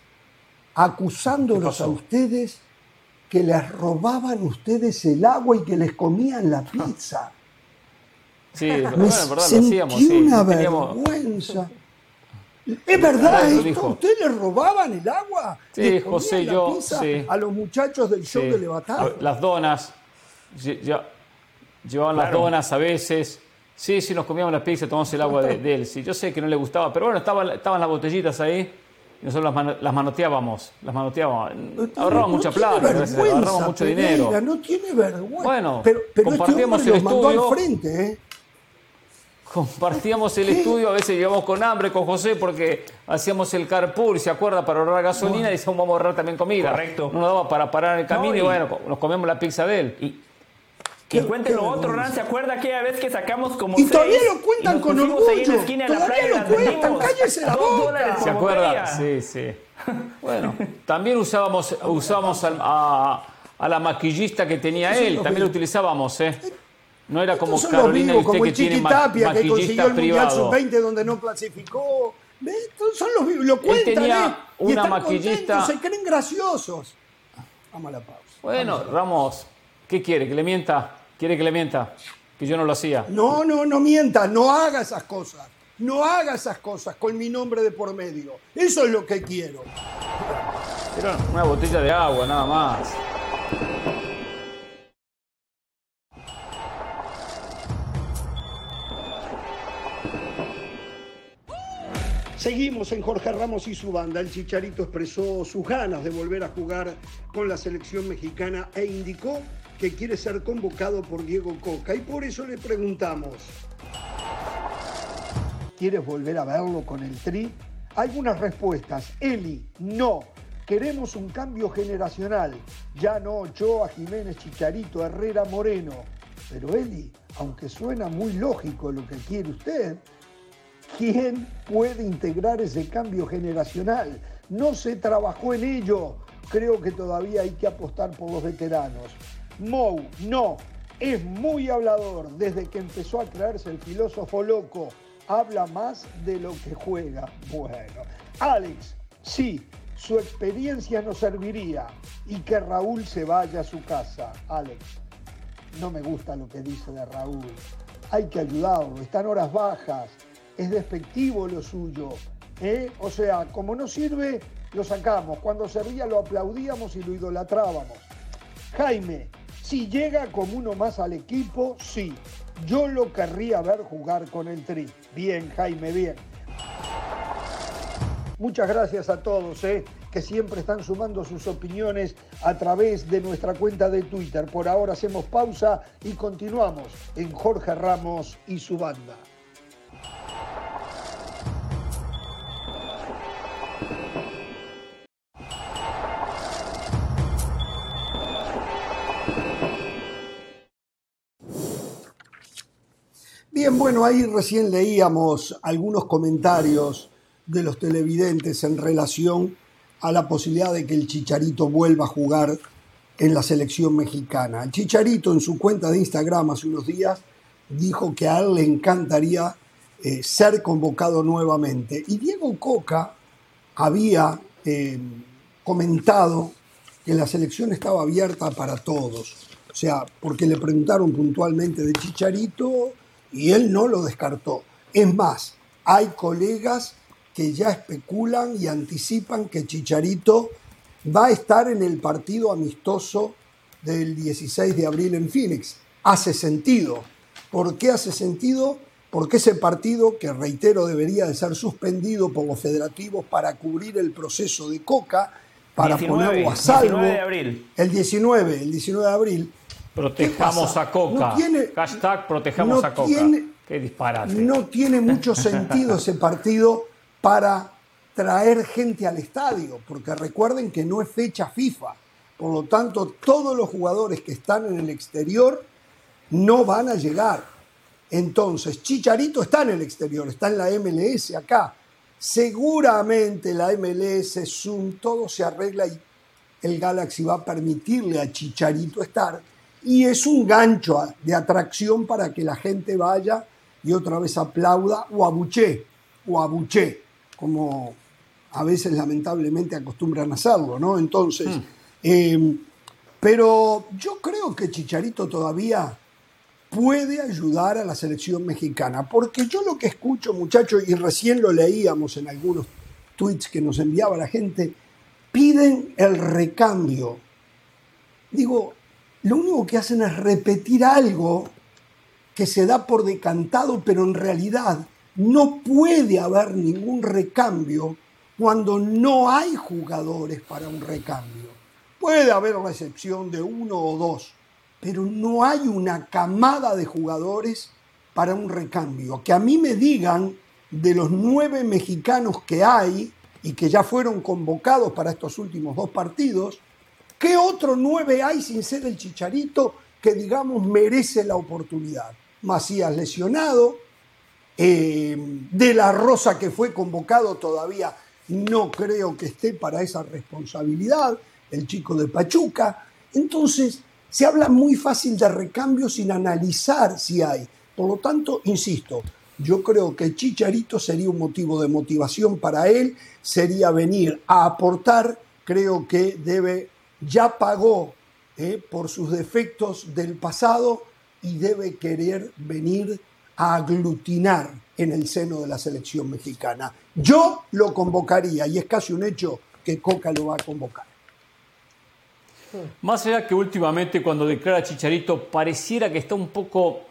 acusándolos ¿Qué a ustedes que les robaban ustedes el agua y que les comían la pizza. Sí, Me verdad, es verdad, lo hacíamos. sí. una vergüenza. ¿Es verdad esto? dijo. ¿Ustedes les robaban el agua? Sí, ¿Les comían José, la yo, sí. a los muchachos del show Sí. de Levatar? Las donas. Lle- lle- Llevaban las donas a veces. Sí, sí, nos comíamos las pizzas, tomamos el agua de, [LAUGHS] de él. Sí, yo sé que no le gustaba, pero bueno, estaban, estaban las botellitas ahí. Y nosotros las, mano- las manoteábamos. Las manoteábamos. Ahorramos no mucha plata, ahorramos mucho Pereira, dinero. No tiene vergüenza. Bueno, pero, pero este compartíamos el al estudio. frente, ¿eh? Compartíamos el estudio, a veces llegamos con hambre con José porque hacíamos el carpool, ¿se acuerda? Para ahorrar gasolina y decíamos vamos a ahorrar también comida. Correcto. No nos daba para parar en el camino No, y, y- bueno, nos comemos la pizza de él. Y, Y cuente lo otro. Ran, ¿se acuerda aquella vez que sacamos como Y seis todavía lo cuentan y nos con pusimos ahí en la orgullo. esquina de la Todavía playa y lo cuentan. Cállese la boca. ¿Se acuerda? Sí, sí. [LAUGHS] Bueno, también usábamos, usábamos al- a, a la maquillista que tenía él, también que- lo utilizábamos, ¿eh? No era como Carolina y vivos, usted como que el tiene Chiqui ma- Tapia, que consiguió el Mundial privado. Sub-20 donde no clasificó. ¿Ve? Estos son los vivos, lo cuentan, tenía ¿eh? Y una están maquillista- contentos, se creen graciosos. Vamos a la pausa. Bueno, Ramos, ¿qué quiere? ¿Que le mienta? ¿Quiere que le mienta? Que yo no lo hacía. No, no, no mienta, no haga esas cosas. No haga esas cosas con mi nombre de por medio. Eso es lo que quiero. Era una botella de agua, nada más. Seguimos en Jorge Ramos y su banda. El Chicharito expresó sus ganas de volver a jugar con la selección mexicana e indicó que quiere ser convocado por Diego Coca. Y por eso le preguntamos, ¿quieres volver a verlo con el Tri? Algunas respuestas. Eli, no. Queremos un cambio generacional. Ya no Ochoa, Jiménez, Chicharito, Herrera, Moreno. Pero Eli, aunque suena muy lógico lo que quiere usted, ¿Quién puede integrar ese cambio generacional? No se trabajó en ello. Creo que todavía hay que apostar por los veteranos. Mou, no, es muy hablador desde que empezó a creerse el filósofo loco. Habla más de lo que juega. Bueno, Alex, sí, su experiencia nos serviría y que Raúl se vaya a su casa. Alex, no me gusta lo que dice de Raúl. Hay que ayudarlo, están horas bajas es despectivo lo suyo. ¿eh? O sea, como no sirve, lo sacamos. Cuando servía lo aplaudíamos y lo idolatrábamos. Jaime, si llega como uno más al equipo, sí. Yo lo querría ver jugar con el Tri. Bien, Jaime, bien. Muchas gracias a todos, ¿eh? que siempre están sumando sus opiniones a través de nuestra cuenta de Twitter. Por ahora hacemos pausa y continuamos en Jorge Ramos y su banda. Bien, bueno, ahí recién leíamos algunos comentarios de los televidentes en relación a la posibilidad de que el Chicharito vuelva a jugar en la selección mexicana. El Chicharito en su cuenta de Instagram hace unos días dijo que a él le encantaría eh, ser convocado nuevamente. Y Diego Coca había eh, comentado que la selección estaba abierta para todos. O sea, porque le preguntaron puntualmente de Chicharito y él no lo descartó. Es más, hay colegas que ya especulan y anticipan que Chicharito va a estar en el partido amistoso del 16 de abril en Phoenix. Hace sentido. ¿Por qué hace sentido? Porque ese partido, que reitero debería de ser suspendido por los federativos para cubrir el proceso de Coca, para ponerlo a salvo. El 19, el 19 de abril. Protejamos a Coca. Hashtag protejamos a Coca. Qué disparate. No tiene mucho sentido ese partido para traer gente al estadio, porque recuerden que no es fecha FIFA. Por lo tanto, todos los jugadores que están en el exterior no van a llegar. Entonces, Chicharito está en el exterior, está en la MLS acá. Seguramente la MLS, Zoom, todo se arregla y el Galaxy va a permitirle a Chicharito estar y es un gancho de atracción para que la gente vaya y otra vez aplauda o abuche, o abuche, como a veces lamentablemente acostumbran a hacerlo, ¿no? Entonces, hmm. em, pero yo creo que Chicharito todavía puede ayudar a la selección mexicana, porque yo lo que escucho, muchachos, y recién lo leíamos en algunos tweets que nos enviaba la gente, piden el recambio. Digo, lo único que hacen es repetir algo que se da por decantado, pero en realidad no puede haber ningún recambio cuando no hay jugadores para un recambio. Puede haber la excepción de uno o dos, pero no hay una camada de jugadores para un recambio. Que a mí me digan de los nueve mexicanos que hay y que ya fueron convocados para estos últimos dos partidos, ¿Qué otro nueve hay sin ser el Chicharito que, digamos, merece la oportunidad? Macías lesionado, eh, De la Rosa que fue convocado todavía no creo que esté para esa responsabilidad, el chico de Pachuca. Entonces, se habla muy fácil de recambio sin analizar si hay. Por lo tanto, insisto, yo creo que Chicharito sería un motivo de motivación para él, sería venir a aportar, creo que debe ya pagó eh, por sus defectos del pasado y debe querer venir a aglutinar en el seno de la selección mexicana. Yo lo convocaría y es casi un hecho que Coca lo va a convocar. Más allá que últimamente cuando declara Chicharito pareciera que está un poco,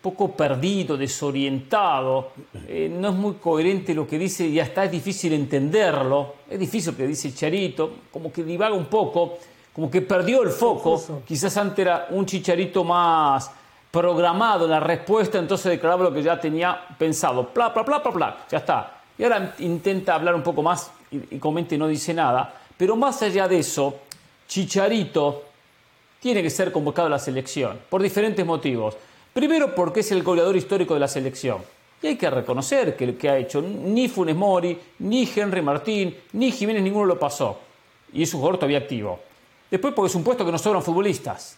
poco perdido, desorientado, eh, no es muy coherente lo que dice y hasta es difícil entenderlo, es difícil lo que dice Chicharito, como que divaga un poco, como que perdió el foco, quizás antes era un Chicharito más programado en la respuesta, entonces declaraba lo que ya tenía pensado, bla, bla, bla, bla, bla, ya está. Y ahora intenta hablar un poco más y, y comenta y no dice nada, pero más allá de eso, Chicharito tiene que ser convocado a la selección por diferentes motivos. Primero porque es el goleador histórico de la selección. Y hay que reconocer que lo que ha hecho ni Funes Mori, ni Henry Martín, ni Jiménez, ninguno lo pasó. Y es un jugador todavía activo. Después porque es un puesto que no sobran futbolistas.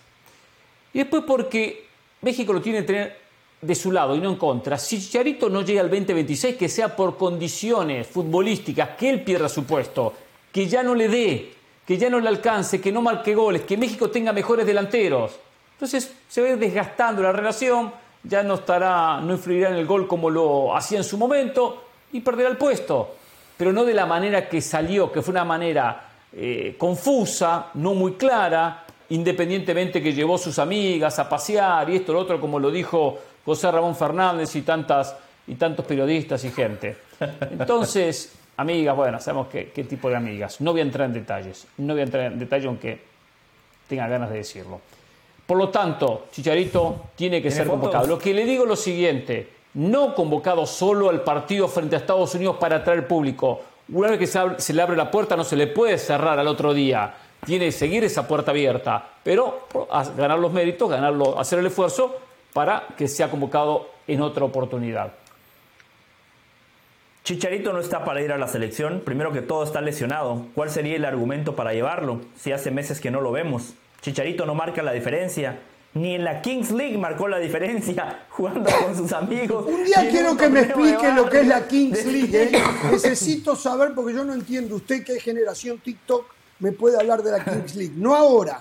Y después porque México lo tiene que tener de su lado y no en contra. Si Chicharito no llega al 2026, que sea por condiciones futbolísticas, que él pierda su puesto, que ya no le dé que ya no le alcance, que no marque goles, que México tenga mejores delanteros. Entonces se va desgastando la relación, ya no estará, no influirá en el gol como lo hacía en su momento y perderá el puesto. Pero no de la manera que salió, que fue una manera eh, confusa, no muy clara, independientemente que llevó sus amigas a pasear y esto, lo otro, como lo dijo José Ramón Fernández y tantas y tantos periodistas y gente. Entonces, [LAUGHS] Amigas, bueno, sabemos qué, qué, tipo de amigas. No voy a entrar en detalles. No voy a entrar en detalle aunque tenga ganas de decirlo. Por lo tanto, Chicharito tiene que ser convocado. Lo que le digo es lo siguiente, no convocado solo al partido frente a Estados Unidos para atraer público. Una vez que se, abre, se le abre la puerta no se le puede cerrar al otro día. Tiene que seguir esa puerta abierta, pero ganar los méritos, ganarlo, hacer el esfuerzo para que sea convocado en otra oportunidad. Chicharito no está para ir a la selección. Primero que todo está lesionado. ¿Cuál sería el argumento para llevarlo? Si hace meses que no lo vemos. Chicharito no marca la diferencia. Ni en la Kings League marcó la diferencia [LAUGHS] jugando con sus amigos. Un día quiero que me explique lo que es la Kings League. ¿eh? Necesito saber porque yo no entiendo. Usted que es generación TikTok me puede hablar de la Kings League. No ahora.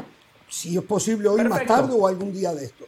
Si es posible hoy Perfecto. más tarde o algún día de esto.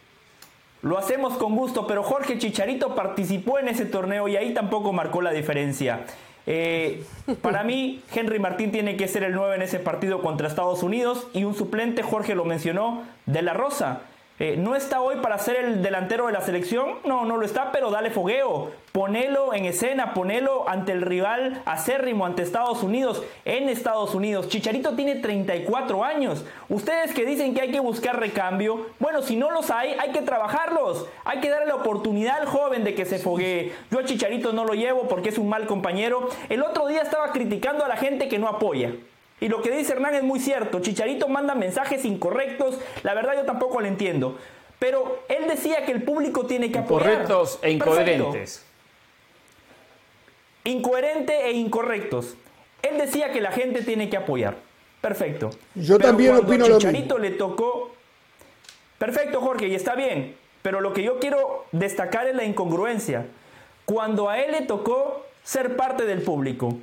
Lo hacemos con gusto, pero Jorge Chicharito participó en ese torneo y ahí tampoco marcó la diferencia. Eh, para mí, Henry Martín tiene que ser el 9 en ese partido contra Estados Unidos y un suplente, Jorge lo mencionó, de la Rosa. Eh, ¿No está hoy para ser el delantero de la selección? No, no lo está, pero dale fogueo. Ponelo en escena, ponelo ante el rival acérrimo, ante Estados Unidos, en Estados Unidos. Chicharito tiene 34 años. Ustedes que dicen que hay que buscar recambio, bueno, si no los hay, hay que trabajarlos. Hay que darle la oportunidad al joven de que se foguee. Yo a Chicharito no lo llevo porque es un mal compañero. El otro día estaba criticando a la gente que no apoya. Y lo que dice Hernán es muy cierto. Chicharito manda mensajes incorrectos. La verdad yo tampoco lo entiendo. Pero él decía que el público tiene que apoyar. Incorrectos e incoherentes. Perfecto. Incoherente e incorrectos. Él decía que la gente tiene que apoyar. Perfecto. Yo Pero también cuando opino a lo Chicharito le tocó. Perfecto, Jorge, y está bien. Pero lo que yo quiero destacar es la incongruencia. Cuando a él le tocó ser parte del público,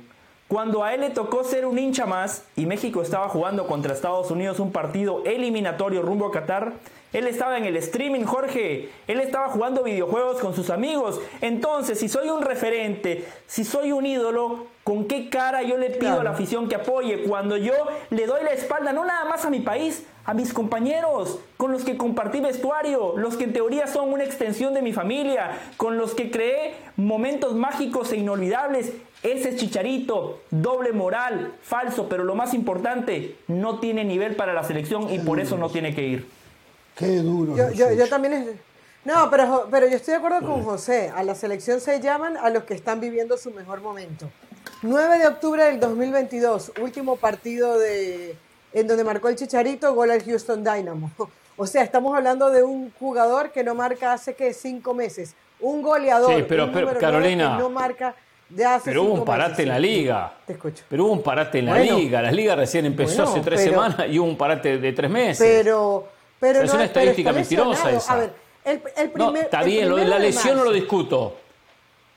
cuando a él le tocó ser un hincha más y México estaba jugando contra Estados Unidos un partido eliminatorio rumbo a Qatar, él estaba en el streaming, Jorge. Él estaba jugando videojuegos con sus amigos. Entonces, si soy un referente, si soy un ídolo, ¿con qué cara yo le pido Claro. a la afición que apoye? Cuando yo le doy la espalda, no nada más a mi país, a mis compañeros, con los que compartí vestuario, los que en teoría son una extensión de mi familia, con los que creé momentos mágicos e inolvidables. Ese es Chicharito, doble moral, falso, pero lo más importante, no tiene nivel para la selección y por eso no tiene que ir. Qué duro. Yo, también es... No, pero, pero yo estoy de acuerdo con José. A la selección se llaman a los que están viviendo su mejor momento. 9 de octubre del 2022, último partido de, en donde marcó el Chicharito, gol al Houston Dynamo. [LAUGHS] O sea, estamos hablando de un jugador que no marca hace que cinco meses. Un goleador. Sí, pero- un pero, número Carolina, que no marca de hace Pero hubo un parate meses, en la liga. Te escucho. Pero hubo un parate en la Bueno. liga. La liga recién empezó Bueno, hace tres pero- semanas y hubo un parate de tres meses. Pero, pero Es no, una pero estadística mentirosa esa. A ver, el, el no, primer, está el bien, lo la lesión no lo discuto.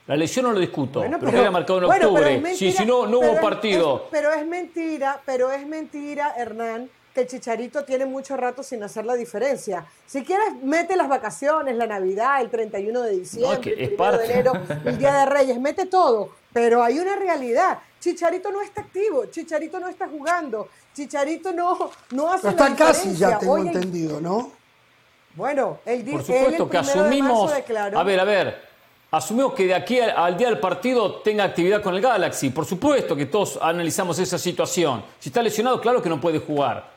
La lesión no lo discuto. Bueno, pero, que haya marcado en pero octubre. si, mentira, si no, no pero hubo partido. es- pero es mentira, pero es mentira, Hernán, que el Chicharito tiene mucho rato sin hacer la diferencia. Si quieres, mete las vacaciones, la Navidad, el 31 de diciembre, que el 1 parte. de enero, [LAUGHS] el Día de Reyes, mete todo. Pero hay una realidad. Chicharito no está activo, Chicharito no está jugando, Chicharito no, no hace Pero la está casi, ya diferencia. tengo Hoy entendido, ¿no? Bueno, él, di- Por él el supuesto que de asumimos. marzo declaró- A ver, a ver. Asumimos que de aquí al, al día del partido tenga actividad con el Galaxy. Por supuesto que todos analizamos esa situación. Si está lesionado, claro que no puede jugar.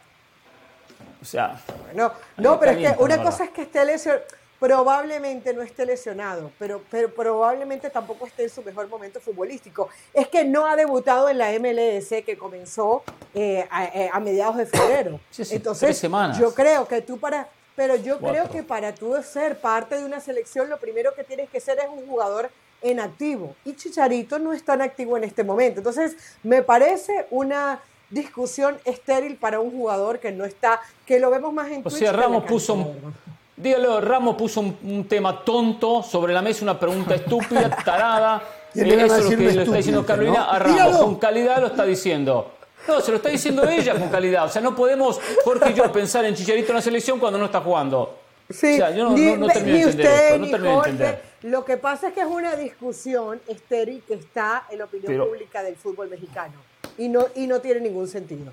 O sea, No, no, pero es que una cosa es que esté lesionado, probablemente no esté lesionado, pero, pero probablemente tampoco esté en su mejor momento futbolístico. Es que no ha debutado en la MLS que comenzó eh, a, eh, a mediados de febrero. Sí, sí, Entonces, semanas. yo creo que tú para, pero yo creo que para tú ser parte de una selección, lo primero que tienes que ser es un jugador en activo. Y Chicharito no está en activo en este momento. Entonces, me parece una discusión estéril para un jugador que no está, que lo vemos más en o Twitch sea, Ramos puso un, dígalo, Ramos puso un, un tema tonto sobre la mesa, una pregunta estúpida, [LAUGHS] tarada. Tiene Eh, eso es lo que le está diciendo Carolina ¿no? a Ramos. Dígalo. Con calidad lo está diciendo. No, se lo está diciendo ella con calidad. O sea, no podemos, Jorge y yo, pensar en Chicharito en la selección cuando no está jugando. Sí, O sea, yo no, ni, no- no termino de entender usted esto, no ni termino de entender. Lo que pasa es que es una discusión estéril que está en la opinión Pero- pública del fútbol mexicano y no, y no tiene ningún sentido.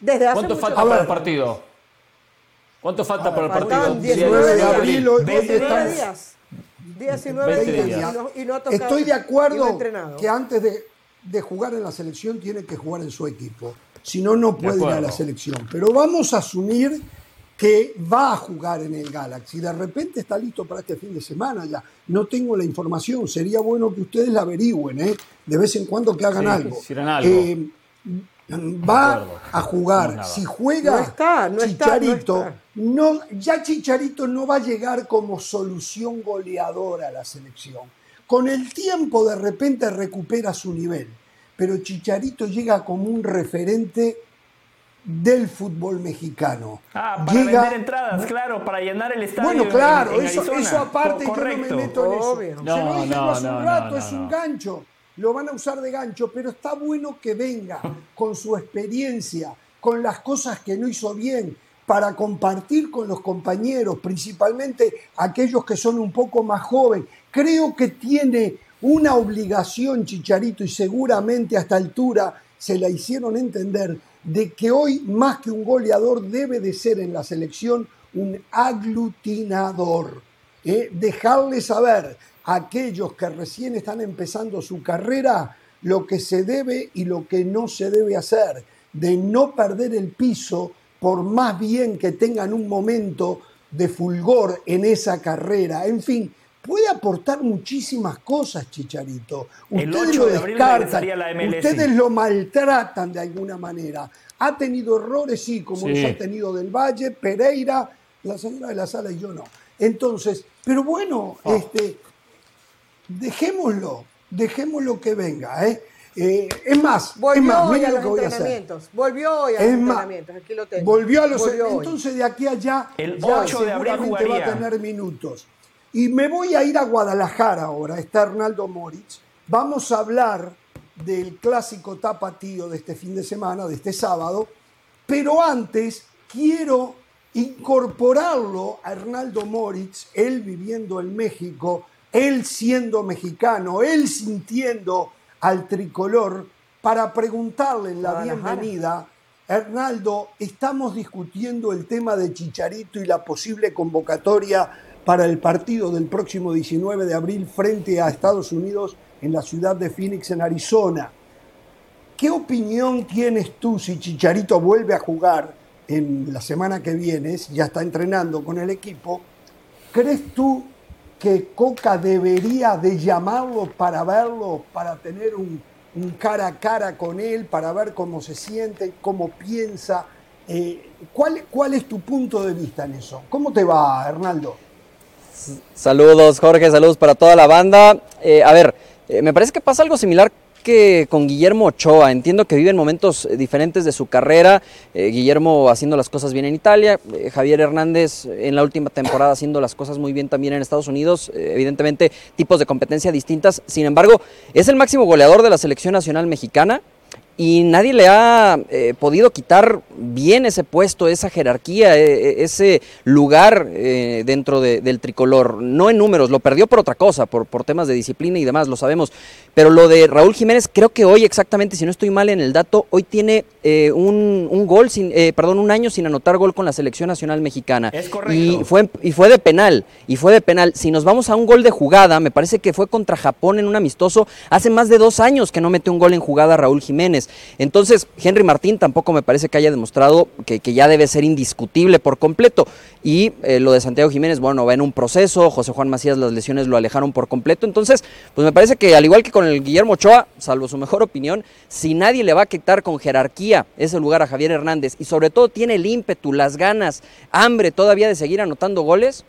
Desde hace ¿Cuánto mucho falta para el partido? ¿Cuánto falta para el partido? 19 Diez de abril, hoy- hoy 19 estamos- días. 19 20 días. días. Y no, y no ha tocado- Estoy de no acuerdo que antes de, de jugar en la selección tiene que jugar en su equipo. Si no, no puede ir a la selección. Pero vamos a asumir que va a jugar en el Galaxy. De repente está listo para este fin de semana ya. No tengo la información. Sería bueno que ustedes la averigüen, ¿eh? De vez en cuando que hagan Sí, algo. algo. Eh, va acuerdo. a No jugar. si juega No está, no está, no Chicharito, está. no, ya Chicharito no va a llegar como solución goleadora a la selección. Con el tiempo de repente recupera su nivel, pero Chicharito llega como un referente del fútbol mexicano. Ah, para Llega- vender entradas, claro, para llenar el estadio. Bueno, en- claro, en eso, eso aparte Co- yo no me correcto. meto en eso. Obvio. Se No, lo dije no, hace no, un no, rato, no, es no. un gancho. Lo van a usar de gancho, pero está bueno que venga con su experiencia, con las cosas que no hizo bien, para compartir con los compañeros, principalmente aquellos que son un poco más jóvenes. Creo que tiene una obligación, Chicharito, y seguramente a esta altura se la hicieron entender, de que hoy más que un goleador debe de ser en la selección un aglutinador. ¿eh? Dejarle saber aquellos que recién están empezando su carrera lo que se debe y lo que no se debe hacer, de no perder el piso por más bien que tengan un momento de fulgor en esa carrera. En fin, puede aportar muchísimas cosas, Chicharito. El Ustedes 8 lo descartan, ustedes lo maltratan de alguna manera. Ha tenido errores, sí, como Sí. los ha tenido Del Valle, Pereira, la señora de la sala y yo no. Entonces, pero bueno, Oh. este, dejémoslo, dejémoslo que venga. ¿eh? Eh, es más, Volvió es más, hoy miren a lo los que voy a hacer. entrenamientos. Volvió hoy a los Es entrenamientos. Aquí lo tengo. volvió a los Volvió hoy. entonces de aquí a allá El ya 8 de abril va a tener minutos. Y me voy a ir a Guadalajara ahora, está Hernaldo Moritz. Vamos a hablar del clásico tapatío de este fin de semana, de este sábado, pero antes quiero incorporarlo a Hernaldo Moritz, él viviendo en México, él siendo mexicano, él sintiendo al tricolor, para preguntarle en la Guadalajara. bienvenida, Hernaldo, estamos discutiendo el tema de Chicharito y la posible convocatoria para el partido del próximo 19 de abril frente a Estados Unidos en la ciudad de Phoenix, en Arizona. ¿Qué opinión tienes tú si Chicharito vuelve a jugar en la semana que viene, ya está entrenando con el equipo? ¿Crees tú que Coca debería de llamarlo para verlo, para tener un, un cara a cara con él, para ver cómo se siente, cómo piensa? Eh, ¿cuál, ¿Cuál es tu punto de vista en eso? ¿Cómo te va, Hernaldo? Saludos Jorge, saludos para toda la banda. Eh, a ver, eh, me parece que pasa algo similar que con Guillermo Ochoa. Entiendo que vive en momentos eh, diferentes de su carrera. Eh, Guillermo haciendo las cosas bien en Italia, eh, Javier Hernández en la última temporada haciendo las cosas muy bien también en Estados Unidos. Evidentemente tipos de competencia distintas. Sin embargo, es el máximo goleador de la selección nacional mexicana y nadie le ha eh, podido quitar bien ese puesto, esa jerarquía, e, e, ese lugar eh, dentro del tricolor. No en números, lo perdió por otra cosa, por, por temas de disciplina y demás, lo sabemos. Pero lo de Raúl Jiménez, creo que hoy exactamente, si no estoy mal en el dato, hoy tiene eh, un, un, gol, sin, perdón, un año sin anotar gol con la selección nacional mexicana. Es correcto. Y fue, y fue de penal, y fue de penal. Si nos vamos a un gol de jugada, me parece que fue contra Japón en un amistoso, hace más de dos años que no mete un gol en jugada Raúl Jiménez. Entonces, Henry Martín tampoco me parece que haya demostrado que, ya debe ser indiscutible por completo. Y eh, lo de Santiago Jiménez, bueno, va en un proceso, José Juan Macías las lesiones lo alejaron por completo. Entonces, pues me parece que al igual que con el Guillermo Ochoa, salvo su mejor opinión, si nadie le va a quitar con jerarquía ese lugar a Javier Hernández y sobre todo tiene el ímpetu, las ganas, hambre todavía de seguir anotando goles,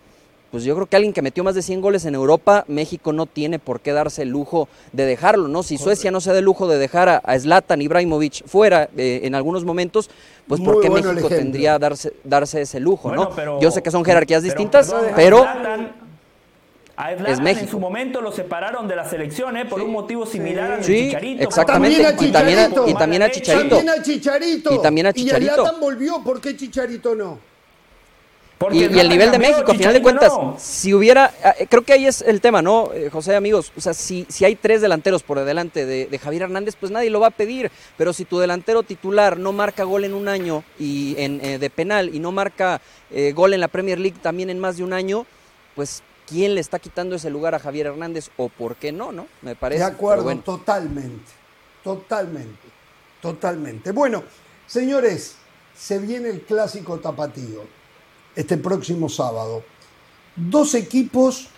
pues yo creo que alguien que metió más de 100 goles en Europa, México no tiene por qué darse el lujo de dejarlo, ¿no? Si Suecia no se da el lujo de dejar a, Zlatan Ibrahimovic fuera eh, en algunos momentos, pues ¿por qué México tendría darse, darse ese lujo, ¿no? yo sé que son jerarquías distintas, pero... A es México. en su momento lo separaron de la selección ¿eh? por un motivo similar al sí, Chicharito. Exactamente. Y también a, y también a Chicharito. También a Chicharito. Y también a Chicharito. Y volvió, ¿por qué Chicharito no? Y, el nivel de México, a final de cuentas, si hubiera, eh, creo que ahí es el tema, ¿no, eh, José, amigos? O sea, si, si hay tres delanteros por delante de, Javier Hernández, pues nadie lo va a pedir. Pero si tu delantero titular no marca gol en un año y en, eh, de penal y no marca gol en la Premier League también en más de un año, pues ¿quién le está quitando ese lugar a Javier Hernández o por qué no, no? Me parece. De acuerdo, totalmente, totalmente, totalmente. Bueno, señores, se viene el clásico tapatío este próximo sábado. Dos equipos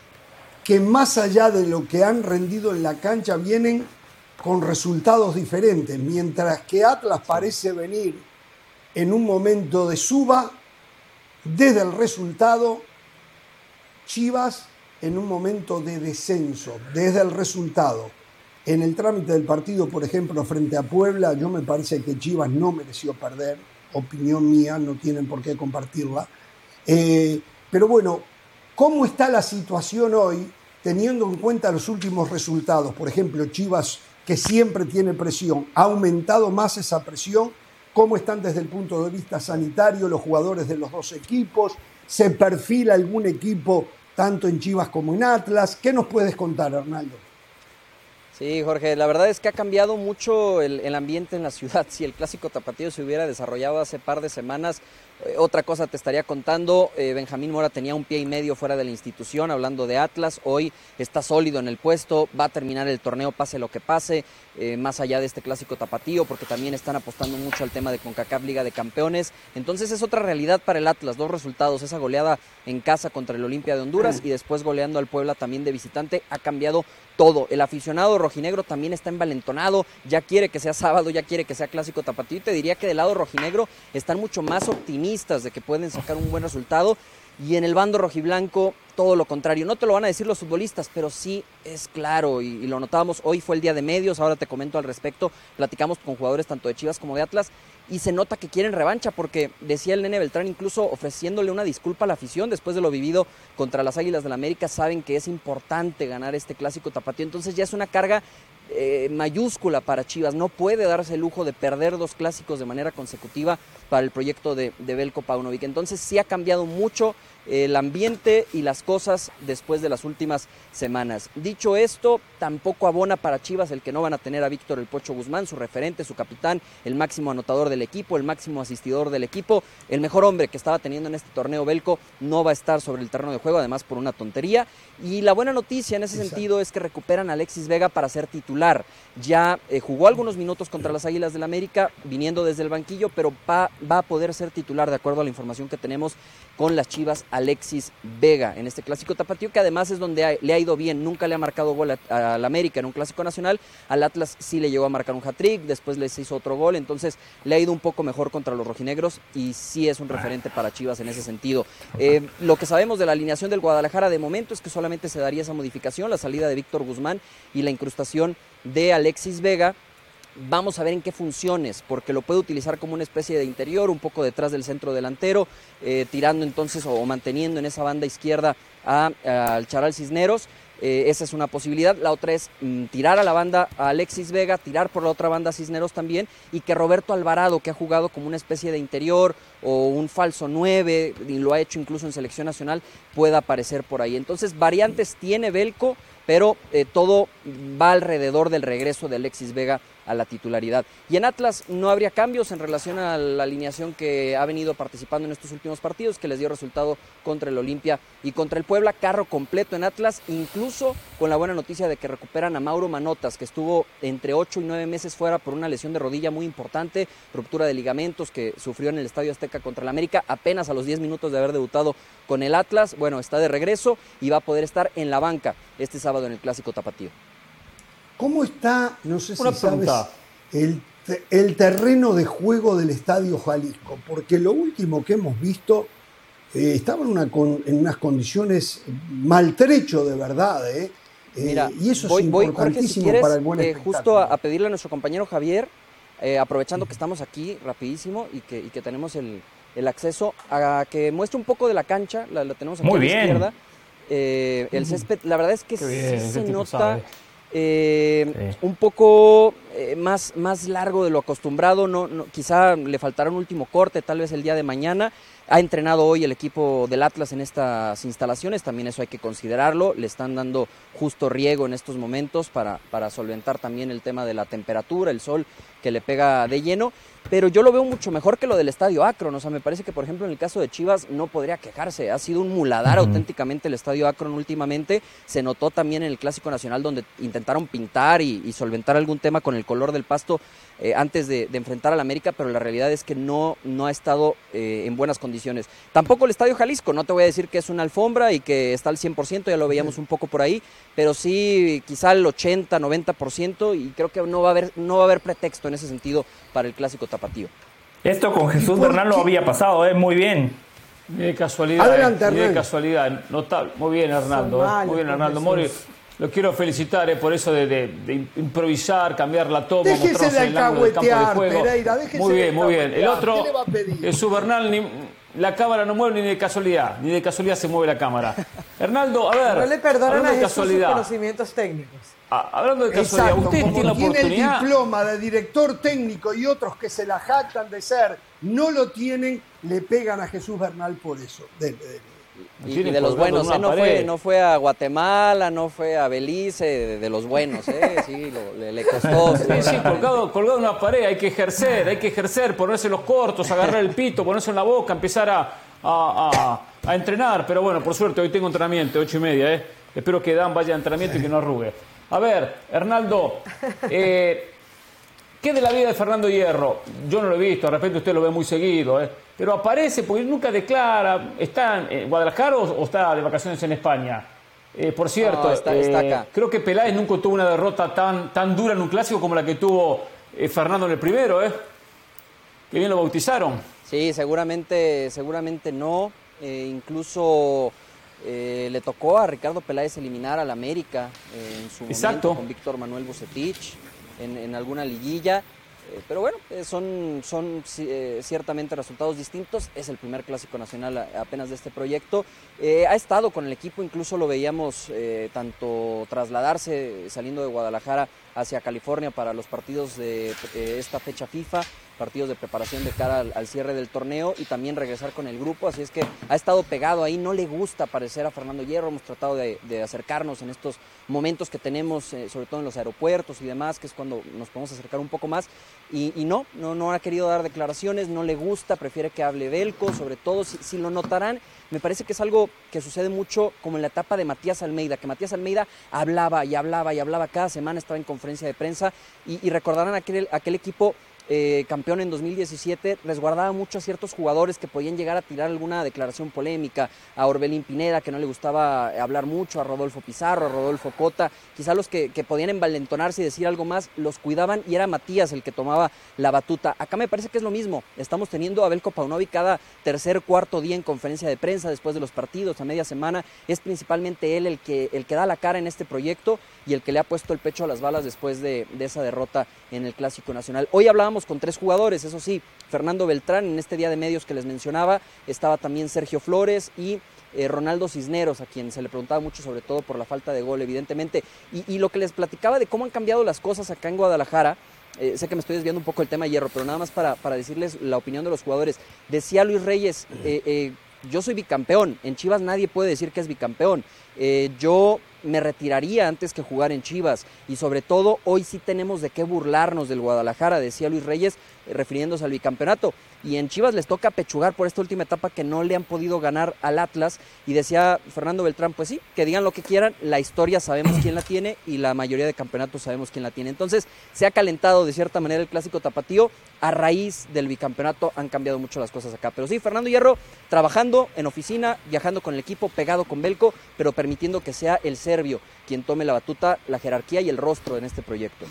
que más allá de lo que han rendido en la cancha vienen con resultados diferentes, mientras que Atlas parece venir en un momento de suba desde el resultado, Chivas en un momento de descenso desde el resultado. En el trámite del partido, por ejemplo, frente a Puebla, yo me parece que Chivas no mereció perder, opinión mía, no tienen por qué compartirla eh, pero bueno, ¿cómo está la situación hoy teniendo en cuenta los últimos resultados? Por ejemplo, Chivas, que siempre tiene presión, ¿ha aumentado más esa presión? ¿Cómo están desde el punto de vista sanitario los jugadores de los dos equipos? ¿Se perfila algún equipo tanto en Chivas como en Atlas? ¿Qué nos puedes contar, Arnaldo? Sí, Jorge, la verdad es que ha cambiado mucho el, el, ambiente en la ciudad. [LAUGHS] Si el clásico tapatío se hubiera desarrollado hace par de semanas, otra cosa te estaría contando, eh, Benjamín Mora tenía un pie y medio fuera de la institución, hablando de Atlas, hoy está sólido en el puesto, va a terminar el torneo pase lo que pase, eh, más allá de este clásico tapatío, porque también están apostando mucho al tema de CONCACAF Liga de Campeones, entonces es otra realidad para el Atlas, dos resultados, esa goleada en casa contra el Olimpia de Honduras y después goleando al Puebla también de visitante, ha cambiado todo, el aficionado rojinegro también está envalentonado, ya quiere que sea sábado, ya quiere que sea clásico tapatío, y te diría que del lado rojinegro están mucho más optimistas de que pueden sacar un buen resultado. Y en el bando rojiblanco, todo lo contrario. No te lo van a decir los futbolistas, pero sí es claro y, lo notábamos. Hoy fue el día de medios, ahora te comento al respecto. Platicamos con jugadores tanto de Chivas como de Atlas y se nota que quieren revancha porque decía el nene Beltrán incluso ofreciéndole una disculpa a la afición después de lo vivido contra las Águilas del la América. Saben que es importante ganar este clásico tapatío. Entonces ya es una carga eh, mayúscula para Chivas. No puede darse el lujo de perder dos clásicos de manera consecutiva para el proyecto de, de Belko Paunovic. Entonces sí ha cambiado mucho el ambiente y las cosas después de las últimas semanas. Dicho esto, tampoco abona para Chivas el que no van a tener a Víctor El Pocho Guzmán, su referente, su capitán, el máximo anotador del equipo, el máximo asistidor del equipo, el mejor hombre que estaba teniendo en este torneo Belco, no va a estar sobre el terreno de juego, además por una tontería. Y la buena noticia en ese sentido es que recuperan a Alexis Vega para ser titular. Ya eh, jugó algunos minutos contra las Águilas del América, viniendo desde el banquillo, pero va, va a poder ser titular de acuerdo a la información que tenemos con las Chivas Alexis Vega en este clásico tapatío, que además es donde le ha ido bien, nunca le ha marcado gol al América en un clásico nacional, al Atlas sí le llegó a marcar un hat-trick, después les hizo otro gol, entonces le ha ido un poco mejor contra los rojinegros y sí es un referente para Chivas en ese sentido. Eh, lo que sabemos de la alineación del Guadalajara de momento es que solamente se daría esa modificación, la salida de Víctor Guzmán y la incrustación de Alexis Vega, Vamos a ver en qué funciones, porque lo puede utilizar como una especie de interior, un poco detrás del centro delantero, eh, tirando entonces o, manteniendo en esa banda izquierda al Charal Cisneros. eh, esa es una posibilidad. La otra es mm, tirar a la banda a Alexis Vega, tirar por la otra banda a Cisneros también y que Roberto Alvarado, que ha jugado como una especie de interior o un falso 9, y lo ha hecho incluso en selección nacional, pueda aparecer por ahí. Entonces, variantes tiene Belco, pero eh, todo va alrededor del regreso de Alexis Vega a la titularidad. Y en Atlas no habría cambios en relación a la alineación que ha venido participando en estos últimos partidos, que les dio resultado contra el Olimpia y contra el Puebla. Carro completo en Atlas, incluso con la buena noticia de que recuperan a Mauro Manotas, que estuvo entre 8 y 9 meses fuera por una lesión de rodilla muy importante, ruptura de ligamentos que sufrió en el Estadio Azteca contra el América, apenas a los 10 minutos de haber debutado con el Atlas. Bueno, está de regreso y va a poder estar en la banca este sábado en el Clásico Tapatío. ¿Cómo está, no sé si sabes, el, el, terreno de juego del Estadio Jalisco? Porque lo último que hemos visto eh, estaba en, una en, unas condiciones maltrecho de verdad, ¿eh? eh Mira, y eso es importantísimo para el buen eh, Justo a, pedirle a nuestro compañero Javier, aprovechando que estamos aquí rapidísimo y que, y que tenemos el, el, acceso, a que muestre un poco de la cancha, la, tenemos aquí Muy a la izquierda. el césped, la verdad es que sí se nota eh, un poco eh, más, más largo de lo acostumbrado, no, quizá le faltará un último corte, tal vez el día de mañana. Ha entrenado hoy el equipo del Atlas en estas instalaciones, también eso hay que considerarlo. Le están dando justo riego en estos momentos para, para solventar también el tema de la temperatura, el sol que le pega de lleno pero yo lo veo mucho mejor que lo del estadio Akron. O sea, me parece que, por ejemplo, en el caso de Chivas no podría quejarse. Ha sido un muladar auténticamente el estadio Akron últimamente. Se notó también en el Clásico Nacional donde intentaron pintar y, solventar algún tema con el color del pasto eh, antes de, enfrentar al América, pero la realidad es que no, no ha estado eh, en buenas condiciones. Tampoco el estadio Jalisco. No te voy a decir que es una alfombra y que está al 100%, ya lo veíamos un poco por ahí, pero sí quizá el 80, 90% y creo que no va a haber, no va a haber pretexto en ese sentido para el Clásico Tapatío. Esto con Jesús Bernal lo había pasado, ¿eh? muy bien. Ni de casualidad. Adelante, de casualidad. Notable. Muy bien, Hernando. ¿eh? muy bien, Hernando Mori. Lo quiero felicitar eh, por eso de, improvisar, cambiar la toma, mostrarse el ángulo del campo de juego. muy bien, muy bien. El otro, Jesús Bernal, ni, la cámara no mueve ni de casualidad, ni de casualidad se mueve la cámara. [LAUGHS] Hernaldo, a ver. No le perdonan a Jesús sus conocimientos técnicos. Ah, hablando de casualidad, usted tiene la oportunidad. el diploma de director técnico y otros que se la jactan de ser, no lo tienen, le pegan a Jesús Bernal por eso. y, de los buenos, ¿eh? no, fue, no fue a Guatemala, no fue a Belice, de, los buenos, ¿eh? sí, le, costó. Sí, sí, colgado, colgado en una pared, hay que ejercer, hay que ejercer, ponerse los cortos, agarrar el pito, ponerse en la boca, empezar a, a, a, entrenar. Pero bueno, por suerte hoy tengo entrenamiento, ocho y media, ¿eh? Espero que Dan vaya a entrenamiento y que no arrugue. A ver, Hernaldo, eh, ¿qué de la vida de Fernando Hierro? Yo no lo he visto, de repente usted lo ve muy seguido, ¿eh? pero aparece porque nunca declara, ¿está en Guadalajara o, está de vacaciones en España? Eh, por cierto, eh, creo que Peláez nunca tuvo una derrota tan, tan dura en un clásico como la que tuvo Fernando en el primero, ¿eh? Que bien lo bautizaron. Sí, seguramente, seguramente no. incluso eh, le tocó a Ricardo Peláez eliminar al América eh, en su momento con Víctor Manuel Bucetich en, alguna liguilla. Eh, pero bueno, son, son ciertamente resultados distintos. Es el primer clásico nacional apenas de este proyecto. ha estado con el equipo, incluso lo veíamos tanto trasladarse saliendo de Guadalajara hacia California para los partidos de esta fecha FIFA partidos de preparación de cara al, cierre del torneo y también regresar con el grupo, así es que ha estado pegado ahí, no le gusta parecer a Fernando Hierro, hemos tratado de, acercarnos en estos momentos que tenemos, eh, sobre todo en los aeropuertos y demás, que es cuando nos podemos acercar un poco más, y, no, no, no ha querido dar declaraciones, no le gusta, prefiere que hable Belco, sobre todo, si, lo notarán, me parece que es algo que sucede mucho como en la etapa de Matías Almeida, que Matías Almeida hablaba y hablaba y hablaba cada semana, estaba en conferencia de prensa, y, y recordarán aquel, aquel equipo eh, campeón en 2017, resguardaba mucho a ciertos jugadores que podían llegar a tirar alguna declaración polémica, a Orbelín Pineda, que no le gustaba hablar mucho, a Rodolfo Pizarro, a Rodolfo Cota, quizá los que, podían envalentonarse y decir algo más, los cuidaban y era Matías el que tomaba la batuta. Acá me parece que es lo mismo, estamos teniendo a Belko Paunovic cada tercer, cuarto día en conferencia de prensa después de los partidos, a media semana, es principalmente él el que, el que da la cara en este proyecto y el que le ha puesto el pecho a las balas después de, de esa derrota en el Clásico Nacional. Hoy hablábamos con tres jugadores, eso sí, Fernando Beltrán, en este día de medios que les mencionaba, estaba también Sergio Flores y eh, Ronaldo Cisneros, a quien se le preguntaba mucho sobre todo por la falta de gol, evidentemente. Y, lo que les platicaba de cómo han cambiado las cosas acá en Guadalajara, eh, sé que me estoy desviando un poco el tema de hierro, pero nada más para, para decirles la opinión de los jugadores. Decía Luis Reyes, eh, yo soy bicampeón, en Chivas nadie puede decir que es bicampeón. yo me retiraría antes que jugar en Chivas. Y sobre todo, hoy sí tenemos de qué burlarnos del Guadalajara, decía Luis Reyes, refiriéndose al bicampeonato y en Chivas les toca pechugar por esta última etapa que no le han podido ganar al Atlas. Y decía Fernando Beltrán, pues sí, que digan lo que quieran, la historia sabemos quién la tiene y la mayoría de campeonatos sabemos quién la tiene. Entonces se ha calentado de cierta manera el clásico tapatío. A raíz del bicampeonato han cambiado mucho las cosas acá. Pero sí, Fernando Hierro trabajando en oficina, viajando con el equipo, pegado con Belco, pero permitiendo que sea el serbio quien tome la batuta, la jerarquía y el rostro en este proyecto.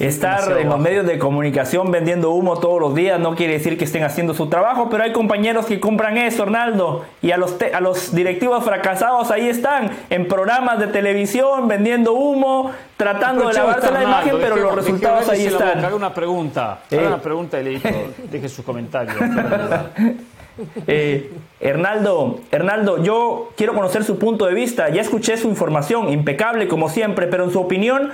Estar en los medios de comunicación vendiendo humo todos los días no quiere decir que estén haciendo su trabajo, pero hay compañeros que compran eso, Arnaldo, y a los, a los directivos fracasados ahí están, en programas de televisión, vendiendo humo, tratando de lavarse la imagen, pero los resultados ahí están. Haga una pregunta, haga una pregunta y le deje sus comentarios. [LAUGHS] Eh, Hernaldo, Hernaldo, yo quiero conocer su punto de vista. Ya escuché su información, impecable como siempre, pero en su opinión,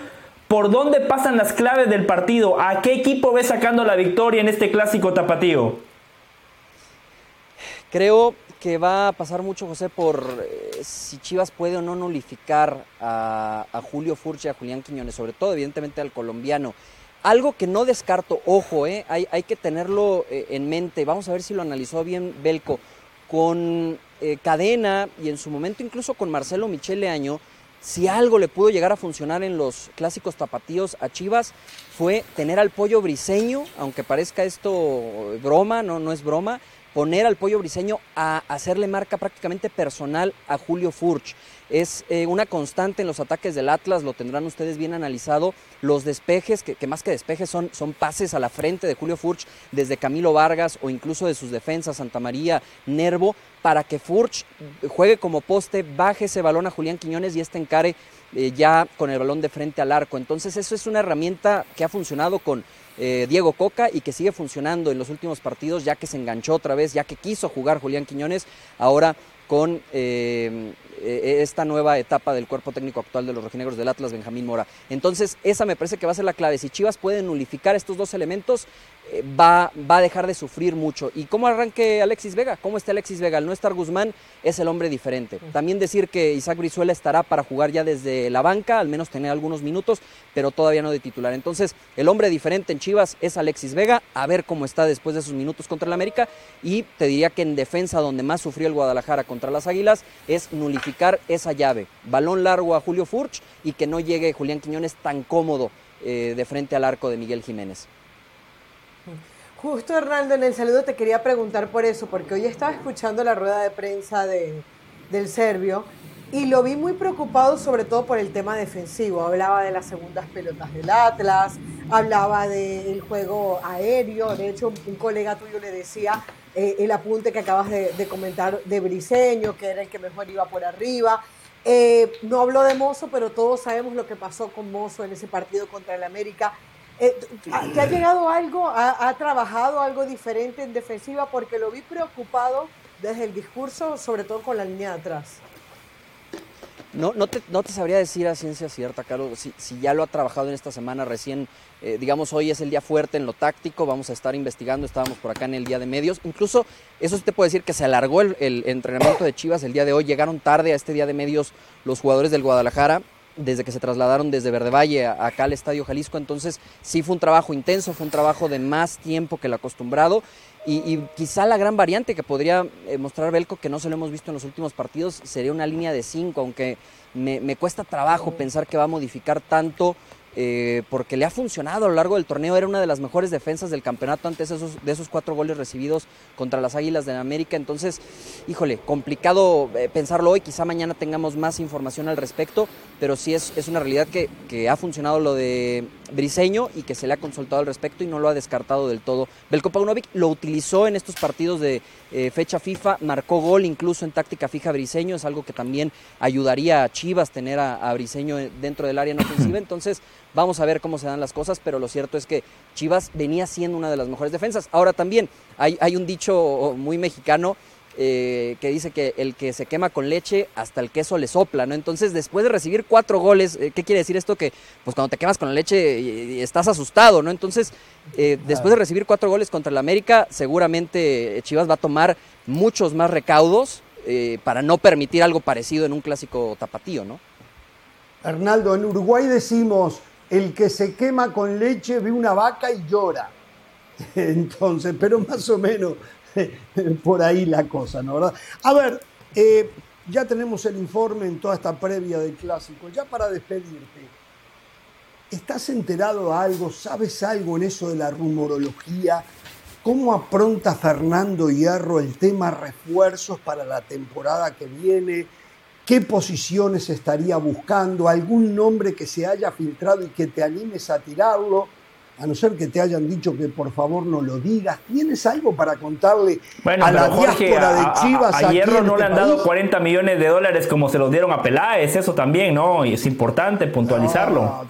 ¿Por dónde pasan las claves del partido? ¿A qué equipo ve sacando la victoria en este clásico tapatío? Creo que va a pasar mucho, José, por eh, si Chivas puede o no nulificar a, Julio Furche a Julián Quiñones, sobre todo, evidentemente, al colombiano. Algo que no descarto, ojo, eh, hay, hay, que tenerlo eh, en mente. Vamos a ver si lo analizó bien Belco. Con Cadena y en su momento incluso con Marcelo Michele Año, si algo le pudo llegar a funcionar en los clásicos tapatíos a Chivas fue tener al pollo briseño, aunque parezca esto broma, no, no es broma, poner al pollo briseño a hacerle marca prácticamente personal a Julio Furch. Es eh, una constante en los ataques del Atlas, lo tendrán ustedes bien analizado. Los despejes, que, más que despejes son, son pases a la frente de Julio Furch desde Camilo Vargas o incluso de sus defensas, Santa María, Nervo, para que Furch juegue como poste, baje ese balón a Julián Quiñones y este encare eh, ya con el balón de frente al arco. Entonces eso es una herramienta que ha funcionado con eh, Diego Coca y que sigue funcionando en los últimos partidos ya que se enganchó otra vez, ya que quiso jugar Julián Quiñones, ahora con esta nueva etapa del cuerpo técnico actual de los rojinegros del Atlas, Benjamín Mora. Entonces, esa me parece que va a ser la clave. Si Chivas puede nulificar estos dos elementos, eh, va, va, a dejar de sufrir mucho. ¿Y cómo arranque Alexis Vega? ¿Cómo está Alexis Vega? Al no estar Guzmán es el hombre diferente. También decir que Isaac Brizuela estará para jugar ya desde la banca, al menos tener algunos minutos, pero todavía no de titular. Entonces, el hombre diferente en Chivas es Alexis Vega, a ver cómo está después de sus minutos contra el América. Y te diría que en defensa, donde más sufrió el Guadalajara contra las Águilas, es nulificar esa llave. Balón largo a Julio Furch y que no llegue Julián Quiñones tan cómodo eh, de frente al arco de Miguel Jiménez. Justo Hernando, en el saludo te quería preguntar por eso, porque hoy estaba escuchando la rueda de prensa de, del serbio y lo vi muy preocupado sobre todo por el tema defensivo. Hablaba de las segundas pelotas del Atlas, hablaba del juego aéreo, de hecho un colega tuyo le decía eh, el apunte que acabas de, comentar de Briseño, que era el que mejor iba por arriba. Eh, no habló de Mozo, pero todos sabemos lo que pasó con Mozo en ese partido contra el América eh, ¿Te ha llegado algo? ¿Ha, trabajado algo diferente en defensiva? Porque lo vi preocupado desde el discurso, sobre todo con la línea de atrás. No, no, te, no te sabría decir a ciencia cierta, Carlos, si, si ya lo ha trabajado en esta semana recién. Eh, digamos, hoy es el día fuerte en lo táctico, vamos a estar investigando, estábamos por acá en el día de medios. Incluso, eso sí te puedo decir que se alargó el, entrenamiento de Chivas el día de hoy. Llegaron tarde a este día de medios los jugadores del Guadalajara desde que se trasladaron desde Verde Valle acá al Estadio Jalisco, entonces sí fue un trabajo intenso, fue un trabajo de más tiempo que el acostumbrado y, quizá la gran variante que podría eh, mostrar Belco, que no se lo hemos visto en los últimos partidos, sería una línea de 5, aunque me, me, cuesta trabajo pensar que va a modificar tanto eh, porque le ha funcionado a lo largo del torneo. Era una de las mejores defensas del campeonato antes de esos, de esos cuatro goles recibidos contra las Águilas de América. Entonces, híjole, complicado eh, pensarlo hoy. Quizá mañana tengamos más información al respecto, pero sí es, es una realidad que, que, ha funcionado lo de Briseño y que se le ha consultado al respecto y no lo ha descartado del todo. Belko Paunovic lo utilizó en estos partidos de eh, fecha FIFA, marcó gol incluso en táctica fija Briseño, es algo que también ayudaría a Chivas tener a, a Briseño dentro del área no ofensiva. [CLEARS THROAT] Entonces, Vamos a ver cómo se dan las cosas, pero lo cierto es que Chivas venía siendo una de las mejores defensas. Ahora también hay, hay un dicho muy mexicano eh, que dice que el que se quema con leche hasta el queso le sopla, ¿no? Entonces, después de recibir cuatro goles, eh, ¿qué quiere decir esto? Que pues cuando te quemas con la leche estás asustado, ¿no? Entonces, eh, después de recibir cuatro goles contra el América, seguramente Chivas va a tomar muchos más recaudos para no permitir algo parecido en un clásico tapatío, ¿no? Arnaldo, en Uruguay decimos, el que se quema con leche ve una vaca y llora. [LAUGHS] Entonces, pero más o menos [LAUGHS] por ahí la cosa, ¿no? ¿verdad? A ver, eh, ya tenemos el informe en toda esta previa del clásico. Ya para despedirte, ¿estás enterado de algo? ¿Sabes algo en eso de la rumorología? ¿Cómo apronta Fernando Hierro el tema refuerzos para la temporada que viene? ¿Qué posiciones estaría buscando? ¿Algún nombre que se haya filtrado y que te animes a tirarlo? a no ser que te hayan dicho que por favor no lo digas. ¿Tienes algo para contarle a la diáspora de Chivas? A, Hierro no le han dado 40 millones de dólares como se los dieron a Peláez, eso también, ¿no? Y es importante puntualizarlo.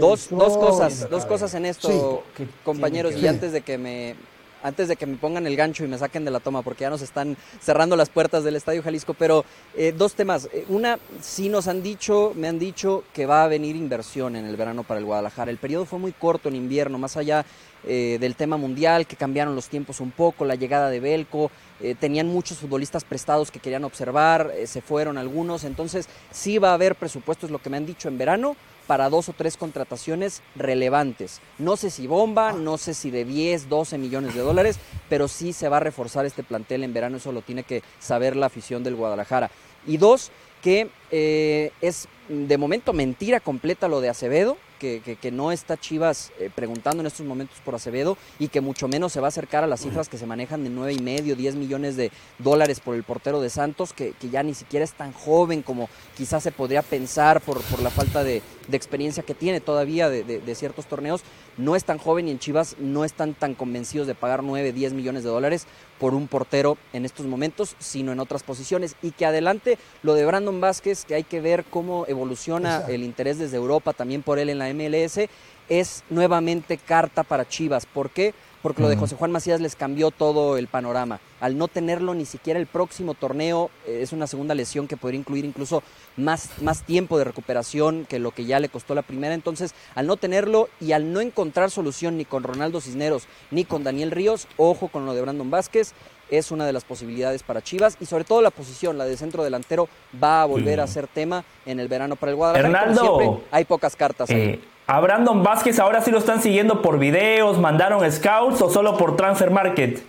dos, dos, cosas, dos cosas en esto, compañeros, y antes de que me antes de que me pongan el gancho y me saquen de la toma, porque ya nos están cerrando las puertas del Estadio Jalisco. Pero eh, dos temas. Eh, una, sí nos han dicho, me han dicho que va a venir inversión en el verano para el Guadalajara. El periodo fue muy corto en invierno, más allá eh, del tema mundial, que cambiaron los tiempos un poco, la llegada de Belco. tenían muchos futbolistas prestados que querían observar, se fueron algunos. Entonces, sí va a haber presupuesto, es lo que me han dicho en verano para dos o tres contrataciones relevantes. No sé si bomba, no sé si de 10, 12 millones de dólares, pero sí se va a reforzar este plantel en verano, eso lo tiene que saber la afición del Guadalajara. Y dos, que eh, es de momento mentira completa lo de Acevedo, que, no está Chivas eh, preguntando en estos momentos por Acevedo y que mucho menos se va a acercar a las cifras que se manejan de nueve y medio, 10 millones de dólares por el portero de Santos, que, ya ni siquiera es tan joven como quizás se podría pensar por, por la falta de, experiencia que tiene todavía de, ciertos torneos. No es tan joven y en Chivas no están tan convencidos de pagar 9, 10 millones de dólares por un portero en estos momentos, sino en otras posiciones. Y que adelante lo de Brandon Vázquez, que hay que ver cómo evoluciona el interés desde Europa también por él en la MLS, es nuevamente carta para Chivas. ¿Por qué? Porque lo de José Juan Macías les cambió todo el panorama. Al no tenerlo ni siquiera el próximo torneo, eh, es una segunda lesión que podría incluir incluso más, más tiempo de recuperación que lo que ya le costó la primera. Entonces, al no tenerlo y al no encontrar solución ni con Ronaldo Cisneros ni con Daniel Ríos, ojo con lo de Brandon Vázquez, es una de las posibilidades para Chivas y sobre todo la posición, la de centro delantero, va a volver a ser tema en el verano para el Guadalajara. Hernando, hay pocas cartas. Eh, a Brandon Vázquez ahora sí lo están siguiendo por videos, mandaron scouts o solo por transfer market.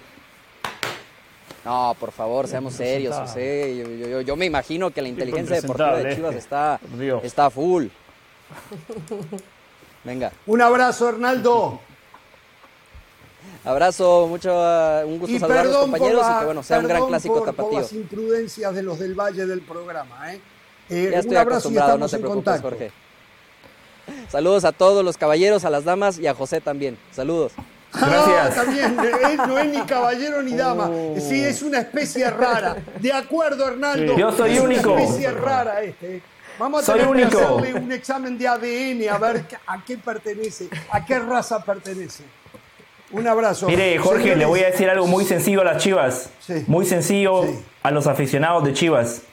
No, por favor, seamos serios, José. Yo, me imagino que la inteligencia deportiva de Chivas está, está full. [LAUGHS] Venga. Un abrazo, Hernaldo. Abrazo, mucho, uh, un gusto saludar a los compañeros y que bueno, sea un gran clásico por, tapatío. Por las imprudencias de los del Valle del programa, ¿eh? eh ya estoy un abrazo acostumbrado, no te preocupes, Jorge. Saludos a todos los caballeros, a las damas y a José también. Saludos. Gracias. Ah, también, él no es ni caballero ni dama. Oh. Sí, es una especie rara. De acuerdo, Hernando. Yo soy es único. Una especie rara este. Vamos a tener que hacerle un examen de ADN a ver a qué pertenece, a qué raza pertenece. Un abrazo. Mire, Jorge, le voy a decir algo muy sencillo a las Chivas. Muy sencillo a los aficionados de Chivas.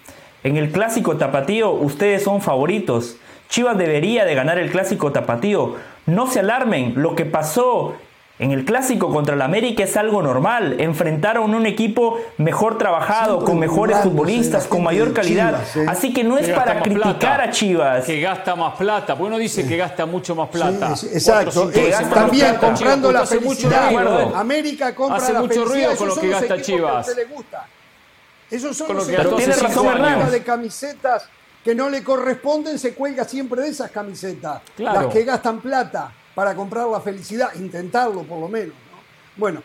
En el clásico tapatío, ustedes son favoritos. Chivas debería de ganar el clásico tapatío. No se alarmen, lo que pasó en el clásico contra el América es algo normal. Enfrentaron un equipo mejor trabajado, con mejores futbolistas, con mayor calidad. ¿eh? Así que no es para criticar a Chivas. Que gasta más plata. Porque uno dice que gasta mucho más plata. exacto. también comprando la felicidad. Mucho América compra hace mucho ruido con lo que gasta Chivas. Esos son los que tiene razón de camisetas que no le corresponden, se cuelga siempre de esas camisetas. Las que gastan plata para comprar la felicidad, intentarlo por lo menos. Bueno,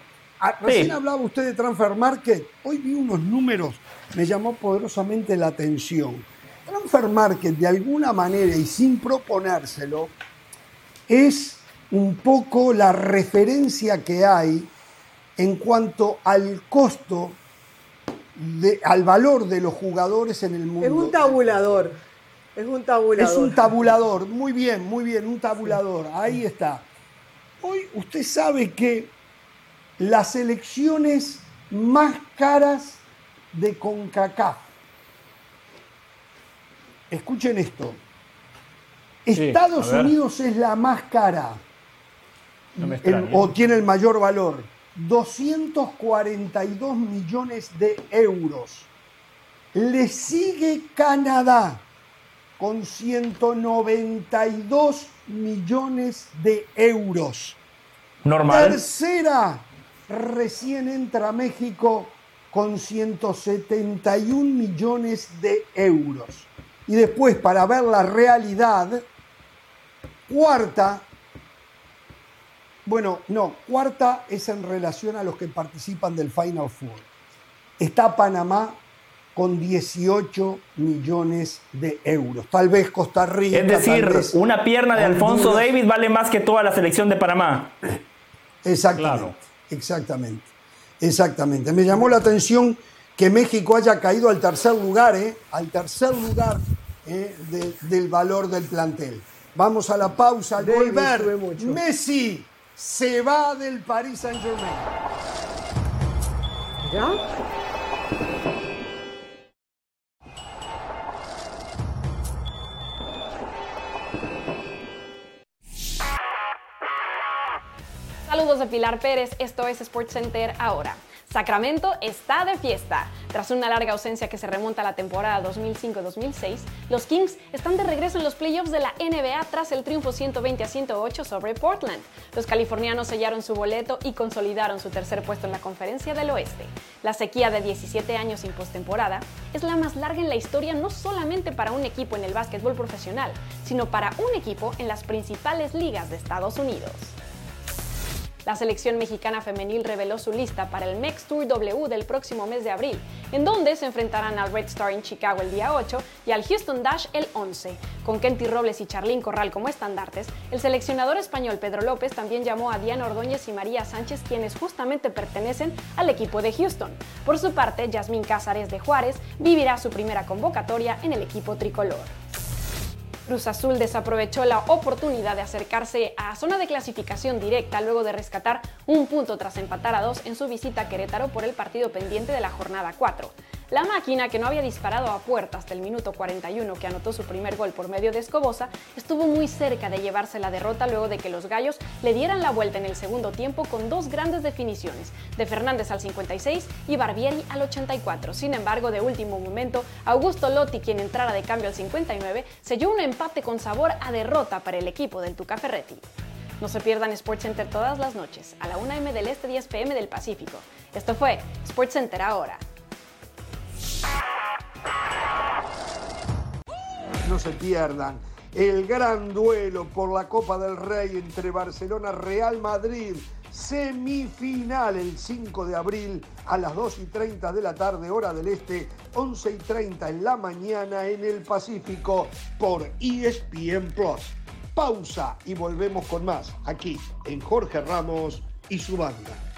recién hablaba usted de Transfer Market, hoy vi unos números, me llamó poderosamente la atención. Transfer Market, de alguna manera y sin proponérselo, es un poco la referencia que hay en cuanto al costo, de, al valor de los jugadores en el mundo. Es un tabulador. Es un tabulador. Es un tabulador, muy bien, muy bien, un tabulador, ahí está. Hoy usted sabe que las elecciones más caras de CONCACAF, escuchen esto, Sí, Estados. Unidos es la más cara. No me el- o tiene el mayor valor, 242 millones de euros. Le sigue Canadá con 192 millones de euros. Normal. Tercera, recién entra México con 171 millones de euros. Y después, para ver la realidad, cuarta, bueno, no, cuarta es en relación a los que participan del Final Four. Está Panamá con 18 millones de euros. Tal vez Costa Rica. Es decir, una pierna de Alfonso Honduras. Davis vale más que toda la selección de Panamá. Exactamente. Claro. Exactamente. Exactamente. Me llamó la atención que México haya caído al tercer lugar, ¿eh? Al tercer lugar ¿eh? de- del valor del plantel. Vamos a la pausa. Al volver. Messi se va del Paris Saint Germain. ¿Ya? De Pilar Pérez, esto es SportsCenter ahora. Sacramento está de fiesta. Tras una larga ausencia que se remonta a la temporada 2005-2006, los Kings están de regreso en los playoffs de la NBA tras el triunfo 120 a 108 sobre Portland. Los californianos sellaron su boleto y consolidaron su tercer puesto en la conferencia del oeste. La sequía de 17 años sin postemporada es la más larga en la historia no solamente para un equipo en el básquetbol profesional, sino para un equipo en las principales ligas de Estados Unidos. La selección mexicana femenil reveló su lista para el Mex Tour W del próximo mes de abril, en donde se enfrentarán al Red Star en Chicago el día 8 y al Houston Dash el 11. Con Kenty Robles y Charlín Corral como estandartes, el seleccionador español Pedro López también llamó a Diana Ordóñez y María Sánchez, quienes justamente pertenecen al equipo de Houston. Por su parte, Yasmín Cázares de Juárez vivirá su primera convocatoria en el equipo tricolor. Cruz Azul desaprovechó la oportunidad de acercarse a zona de clasificación directa luego de rescatar un punto tras empatar a dos en su visita a Querétaro por el partido pendiente de la jornada 4. La máquina, que no había disparado a puerta hasta el minuto 41 que anotó su primer gol por medio de Escobosa, estuvo muy cerca de llevarse la derrota luego de que los gallos le dieran la vuelta en el segundo tiempo con dos grandes definiciones, de Fernández al 56 y Barbieri al 84. Sin embargo, de último momento, Augusto Lotti, quien entrara de cambio al 59, selló un empate con sabor a derrota para el equipo del Tuca Ferretti. No se pierdan SportsCenter todas las noches, a la 1 m del Este, 10 pm del Pacífico. Esto fue SportsCenter ahora. No se pierdan el gran duelo por la Copa del Rey entre Barcelona Real Madrid. Semifinal el 5 de abril a las 2 y 30 de la tarde, hora del este, 11 y 30 en la mañana en el Pacífico por ESPN Plus. Pausa y volvemos con más aquí en Jorge Ramos y su banda.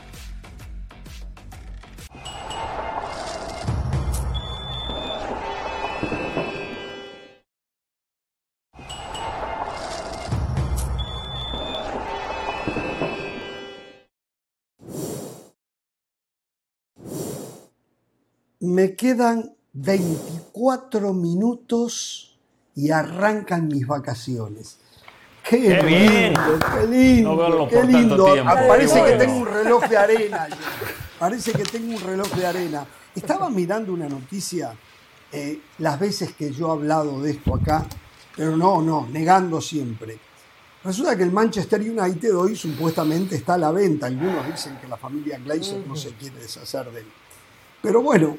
Me quedan 24 minutos y arrancan mis vacaciones. ¡Qué, ¡Qué bien! lindo! ¡Qué lindo! No ¡Qué lindo! tiempo, Ah, Parece que tengo un reloj de arena. Parece que tengo un reloj de arena. Estaba mirando una noticia eh, las veces que yo he hablado de esto acá, pero no, no, negando siempre. Resulta que el Manchester United hoy supuestamente está a la venta. Algunos dicen que la familia Glazer no se quiere deshacer de él. Pero bueno,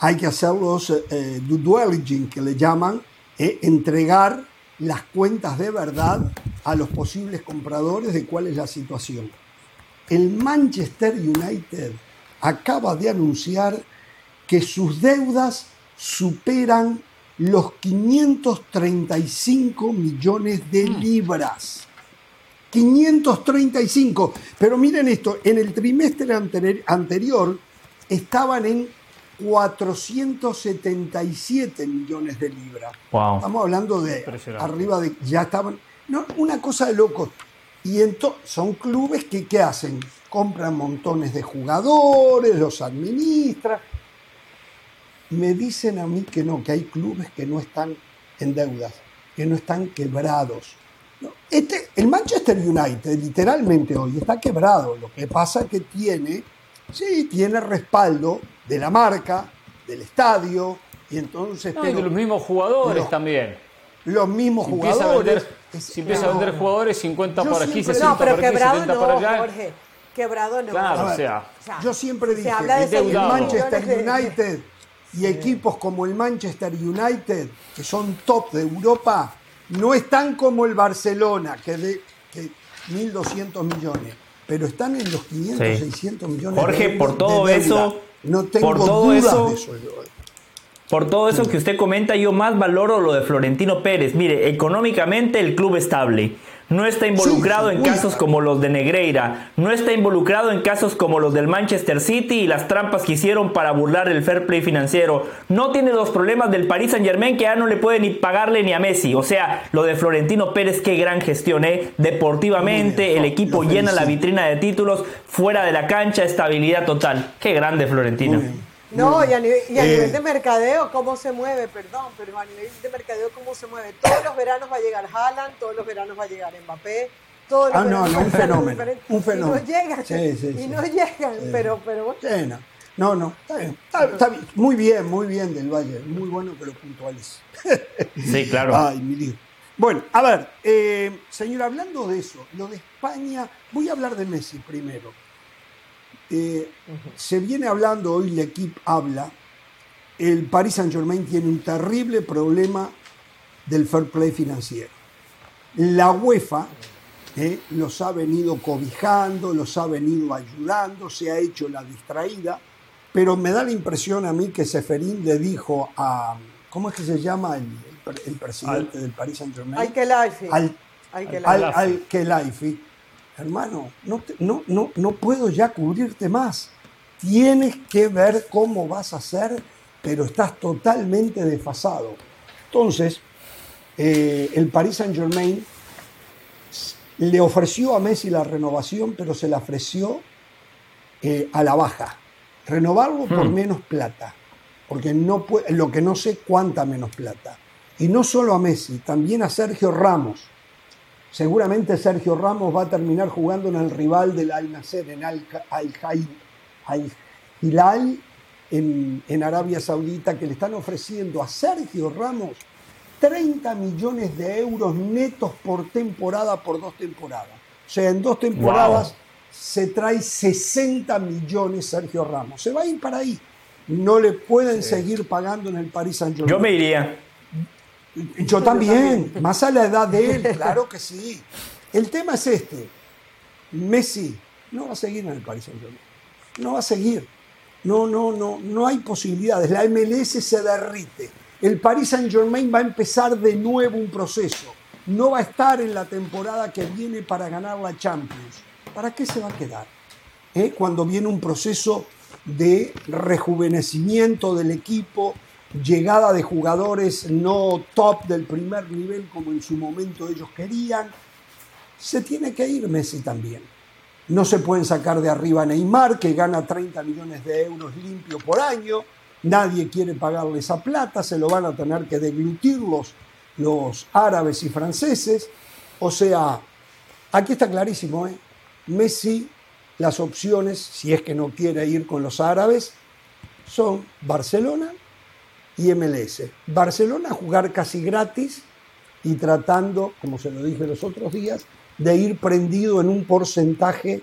hay que hacer los eh, due diligence que le llaman, eh, entregar las cuentas de verdad a los posibles compradores de cuál es la situación. El Manchester United acaba de anunciar que sus deudas superan los 535 millones de libras. 535. Pero miren esto, en el trimestre anteri- anterior estaban en 477 millones de libras. Estamos hablando de arriba de. Ya estaban. No, una cosa de locos. Y entonces son clubes que ¿qué hacen? Compran montones de jugadores, los administran. Me dicen a mí que no, que hay clubes que no están en deudas, que no están quebrados. Este, el Manchester United literalmente hoy está quebrado. Lo que pasa es que tiene, sí, tiene respaldo de la marca, del estadio, y entonces... y de los mismos jugadores también. Los mismos jugadores. si empieza a vender jugadores, 50 para aquí, 60 no, pero para aquí, quebrado 70 no, para allá. Jorge. Quebrado no. Claro, o sea, yo siempre dije habla de que el. Manchester United y equipos como el Manchester United, que son top de Europa, no están como el Barcelona, que de que 1.200 millones, pero están en los 500, Sí. 600 millones Jorge, de euros por todo de deuda. eso- no tengo por todo dudas eso- de eso. Por todo eso que usted comenta, yo más valoro lo de Florentino Pérez. Mire, económicamente el club estable. No está involucrado Sí, en casos como los de Negreira. No está involucrado en casos como los del Manchester City y las trampas que hicieron para burlar el fair play financiero. No tiene los problemas del Paris Saint Germain que ya no le puede ni pagarle ni a Messi. O sea, lo de Florentino Pérez, qué gran gestión, ¿eh? Deportivamente, el equipo llena la vitrina de títulos. Fuera de la cancha, estabilidad total. Qué grande Florentino. No, y a, nivel, y a Eh, nivel de mercadeo, ¿cómo se mueve? Perdón, pero a nivel de mercadeo, ¿cómo se mueve? Todos los veranos va a llegar Haaland, todos los veranos va a llegar Mbappé. Todos los Ah, no, veranos no, va a un llegar fenómeno, un fenómeno. Y no llegan, Sí, sí, y sí. no llegan, pero, pero bueno. Sí, no. No, no, está bien. Está, está bien. Muy bien, muy bien del Valle. Muy bueno, pero puntuales. Sí, claro. [LAUGHS] Ay, mi lío. Bueno, a ver, eh, señor, hablando de eso, lo de España, voy a hablar de Messi primero. Eh, Se viene hablando, hoy el equipo habla, el Paris Saint Germain tiene un terrible problema del fair play financiero. La UEFA eh, los ha venido cobijando, los ha venido ayudando, se ha hecho la distraída, pero me da la impresión a mí que Seferín le dijo a, ¿cómo es que se llama el, el- el presidente del Paris Saint Germain? Al, life. al Kelaifi, hermano, no, te- no, no, no puedo ya cubrirte más. Tienes que ver cómo vas a hacer, pero estás totalmente desfasado. Entonces, eh, el Paris Saint Germain le ofreció a Messi la renovación, pero se la ofreció eh, a la baja. Renovarlo por menos plata, porque no puede, lo que no sé cuánta menos plata. Y no solo a Messi, también a Sergio Ramos. Seguramente Sergio Ramos va a terminar jugando en el rival del Al Nasser, en Al, Al, Al Hilal, en, en Arabia Saudita, que le están ofreciendo a Sergio Ramos 30 millones de euros netos por temporada por dos temporadas. O sea, en dos temporadas Wow. se trae 60 millones Sergio Ramos. Se va a ir para ahí. No le pueden seguir pagando en el Paris Saint-Germain. Yo me iría. Yo también, más a la edad de él, claro que sí. El tema es este. Messi no va a seguir en el Paris Saint-Germain. No va a seguir. No, no, no, no hay posibilidades. La MLS se derrite. El Paris Saint-Germain va a empezar de nuevo un proceso. No va a estar en la temporada que viene para ganar la Champions. ¿Para qué se va a quedar? ¿Eh? Cuando viene un proceso de rejuvenecimiento del equipo, llegada de jugadores no top del primer nivel como en su momento ellos querían, se tiene que ir Messi también. No se pueden sacar de arriba a Neymar, que gana 30 millones de euros limpio por año. Nadie quiere pagarle esa plata, se lo van a tener que deglutir los, los árabes y franceses. O sea, aquí está clarísimo, ¿eh? Messi, las opciones, si es que no quiere ir con los árabes, son Barcelona y MLS. Barcelona jugar casi gratis y tratando, como se lo dije los otros días, de ir prendido en un porcentaje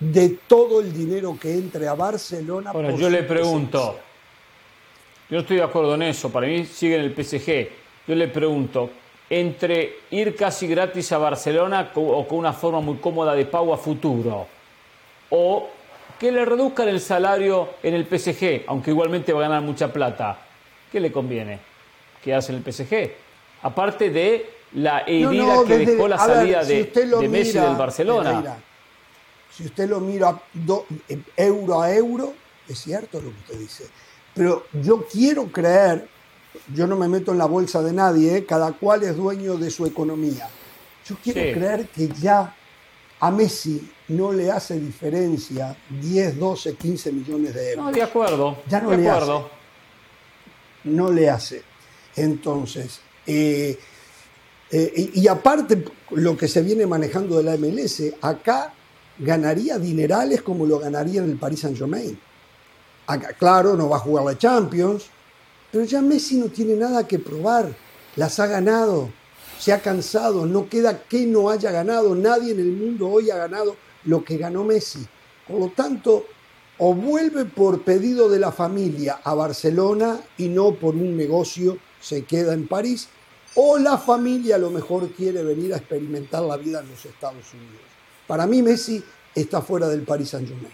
de todo el dinero que entre a Barcelona. Bueno, por yo le pregunto, presencia. yo no estoy de acuerdo en eso, para mí sigue en el PSG. Yo le pregunto, entre ir casi gratis a Barcelona o con una forma muy cómoda de pago a futuro, o que le reduzcan el salario en el PSG, aunque igualmente va a ganar mucha plata, ¿qué le conviene? ¿Qué hace en el PSG? Aparte de la herida no, que desde- dejó la ver, salida si de, Messi del Barcelona. Si usted lo mira do- euro a euro, es cierto lo que usted dice. Pero yo quiero creer, yo no me meto en la bolsa de nadie, ¿eh? cada cual es dueño de su economía. Yo quiero Sí. creer que ya a Messi no le hace diferencia 10, 12, 15 millones de euros. No, de acuerdo. Ya no de le acuerdo. No le hace. Entonces, eh, eh, y, aparte lo que se viene manejando de la MLS, acá ganaría dinerales como lo ganaría en el Paris Saint Germain. Acá, claro, no va a jugar la Champions, pero ya Messi no tiene nada que probar. Las ha ganado, se ha cansado, no queda que no haya ganado. Nadie en el mundo hoy ha ganado lo que ganó Messi. Por lo tanto, o vuelve por pedido de la familia a Barcelona y no por un negocio se queda en París, o la familia a lo mejor quiere venir a experimentar la vida en los Estados Unidos. Para mí Messi está fuera del Paris Saint Germain.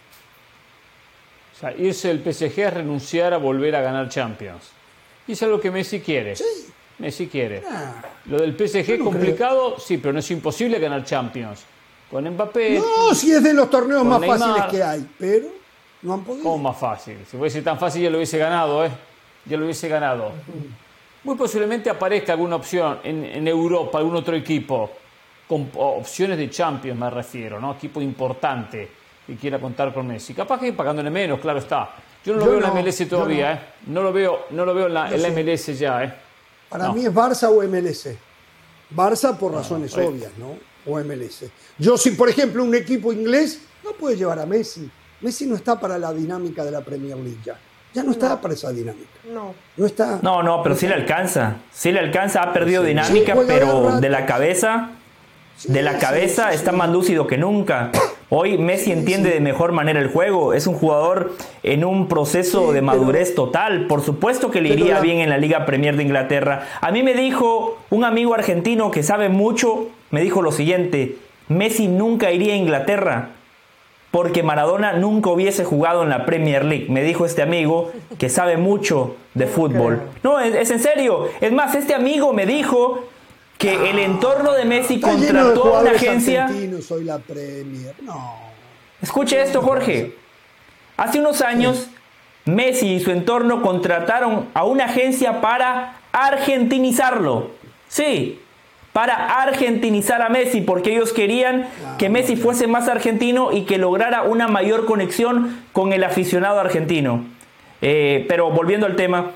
O sea, irse del PSG es renunciar a volver a ganar Champions. Y es algo que Messi quiere. Sí, Messi quiere. Lo del PSG no complicado, sí, pero no es imposible ganar Champions. Con Mbappé, no, si es de los torneos más Neymar. fáciles que hay, pero no han podido. ¿cómo más fácil? Si fuese tan fácil ya lo hubiese ganado, ¿eh? Ya lo hubiese ganado. Muy posiblemente aparezca alguna opción en, en Europa, algún otro equipo, con opciones de Champions me refiero, ¿no? Equipo importante que quiera contar con Messi. Capaz que pagándole menos, claro está. Yo no lo Yo veo en no, la MLS todavía, no. ¿eh? No lo veo, no lo veo en la, en. MLS ya, ¿eh? Para No. mí es Barça o MLS. Barça por razones eh. obvias, ¿no? O MLS. Yo si, por ejemplo, un equipo inglés no puede llevar a Messi. Messi no está para la dinámica de la Premier League ya. Ya no está para esa dinámica. No. No está. No, no, pero sí le alcanza. Sí le alcanza, ha perdido dinámica, Sí, pero de la cabeza, de la Sí, cabeza sí, está sí. más lúcido que nunca. Hoy Messi entiende de mejor manera el juego. Es un jugador en un proceso Sí, de pero- madurez total. Por supuesto que le iría la- bien en la Liga Premier de Inglaterra. A mí me dijo un amigo argentino que sabe mucho, me dijo lo siguiente, Messi nunca iría a Inglaterra porque Maradona nunca hubiese jugado en la Premier League. Me dijo este amigo que sabe mucho de fútbol. No, es, es en serio. Es más, este amigo me dijo que el entorno de Messi Está lleno de contrató a una agencia. hoy la Premier. No. Escuche esto, Jorge. Hace unos años, Messi y su entorno contrataron a una agencia para argentinizarlo. Sí, para argentinizar a Messi, porque ellos querían que Messi fuese más argentino y que lograra una mayor conexión con el aficionado argentino. Eh, pero volviendo al tema,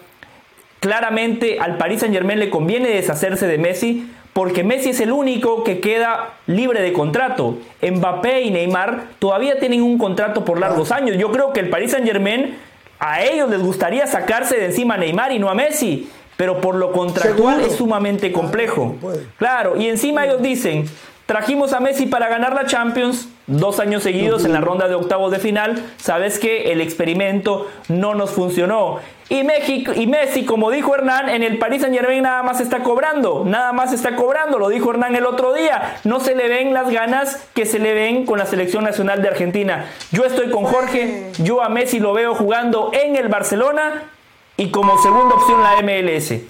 claramente al Paris Saint Germain le conviene deshacerse de Messi porque Messi es el único que queda libre de contrato. Mbappé y Neymar todavía tienen un contrato por largos años. Yo creo que el Paris Saint Germain a ellos les gustaría sacarse de encima a Neymar y no a Messi. Pero por lo contractual Seguro. es sumamente complejo. no. Claro, y encima ellos dicen, trajimos a Messi para ganar la Champions dos años seguidos en la ronda de octavos de final, sabes que el experimento no nos funcionó. Y, México, y Messi, como dijo Hernán, en el Paris Saint Germain nada más está cobrando, nada más está cobrando, lo dijo Hernán el otro día, no se le ven las ganas que se le ven con la selección nacional de Argentina. Yo estoy con Jorge, yo a Messi lo veo jugando en el Barcelona y como segunda opción la MLS.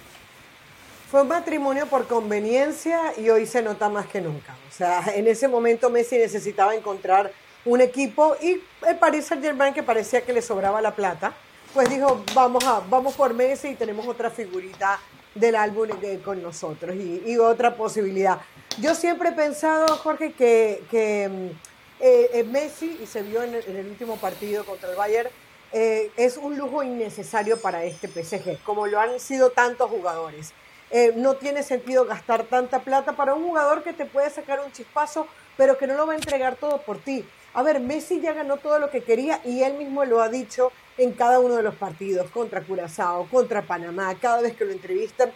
Fue un matrimonio por conveniencia y hoy se nota más que nunca. O sea, en ese momento Messi necesitaba encontrar un equipo y el Paris Saint Germain, que parecía que le sobraba la plata, pues dijo, vamos, a, vamos por Messi y tenemos otra figurita del álbum con nosotros y, y otra posibilidad. Yo siempre he pensado, Jorge, que, que mm, eh, eh, Messi, y se vio en el, en el último partido contra el Bayern, eh, es un lujo innecesario para este PSG, como lo han sido tantos jugadores. Eh, no tiene sentido gastar tanta plata para un jugador que te puede sacar un chispazo, pero que no lo va a entregar todo por ti. A ver, Messi ya ganó todo lo que quería y él mismo lo ha dicho en cada uno de los partidos, contra Curazao, contra Panamá, cada vez que lo entrevistan.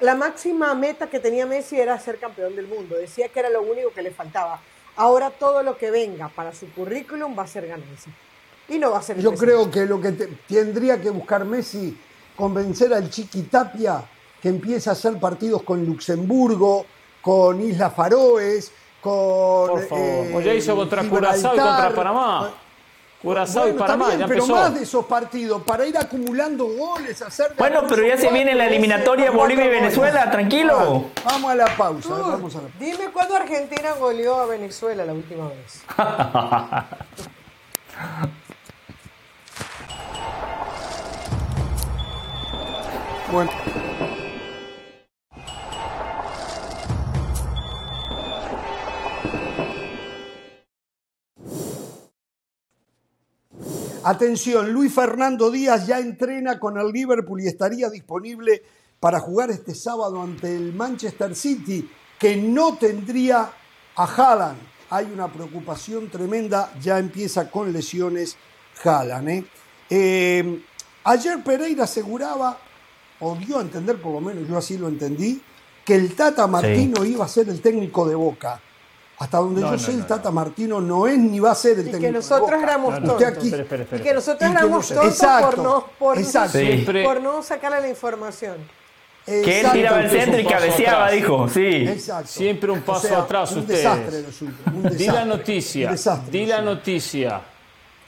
La máxima meta que tenía Messi era ser campeón del mundo. Decía que era lo único que le faltaba. Ahora todo lo que venga para su currículum va a ser ganancia. Y no va a ser Yo el creo que lo que te- tendría que buscar Messi, convencer al Chiqui Tapia que empiece a hacer partidos con Luxemburgo, con Islas Faroes, con. Por favor. eh, Pues ya hizo contra Curazao y contra Panamá. Curazao Bueno, y Panamá, ya pero empezó. más de esos partidos, para ir acumulando goles, hacer. Bueno, pero ya se viene la eliminatoria Bolivia y goles. Venezuela, tranquilo. Vamos a la pausa, vamos a la. Dime cuándo Argentina goleó a Venezuela la última vez. [LAUGHS] Bueno. Atención, Luis Fernando Díaz ya entrena con el Liverpool y estaría disponible para jugar este sábado ante el Manchester City, que no tendría a Haaland. Hay una preocupación tremenda, ya empieza con lesiones Haaland. ¿eh? Eh, ayer Pereira aseguraba, o dio a entender, por lo menos yo así lo entendí, que el Tata Martino iba a ser el técnico de Boca. Hasta donde No, yo no, sé, no, el Tata Martino no es ni va a ser el Y técnico que de nosotros Boca. éramos tontos. Aquí- Espera, espera, espera. Y que nosotros Y que éramos tontos Exacto, por no, por, exacto. Sí. Siempre, por no sacarle la información. Que él tiraba el centro y cabeceaba, atrás. dijo. Sí. Exacto. Siempre un O paso sea, atrás un ustedes. desastre lo suyo, un Di la desastre. noticia, Un desastre di la noticia,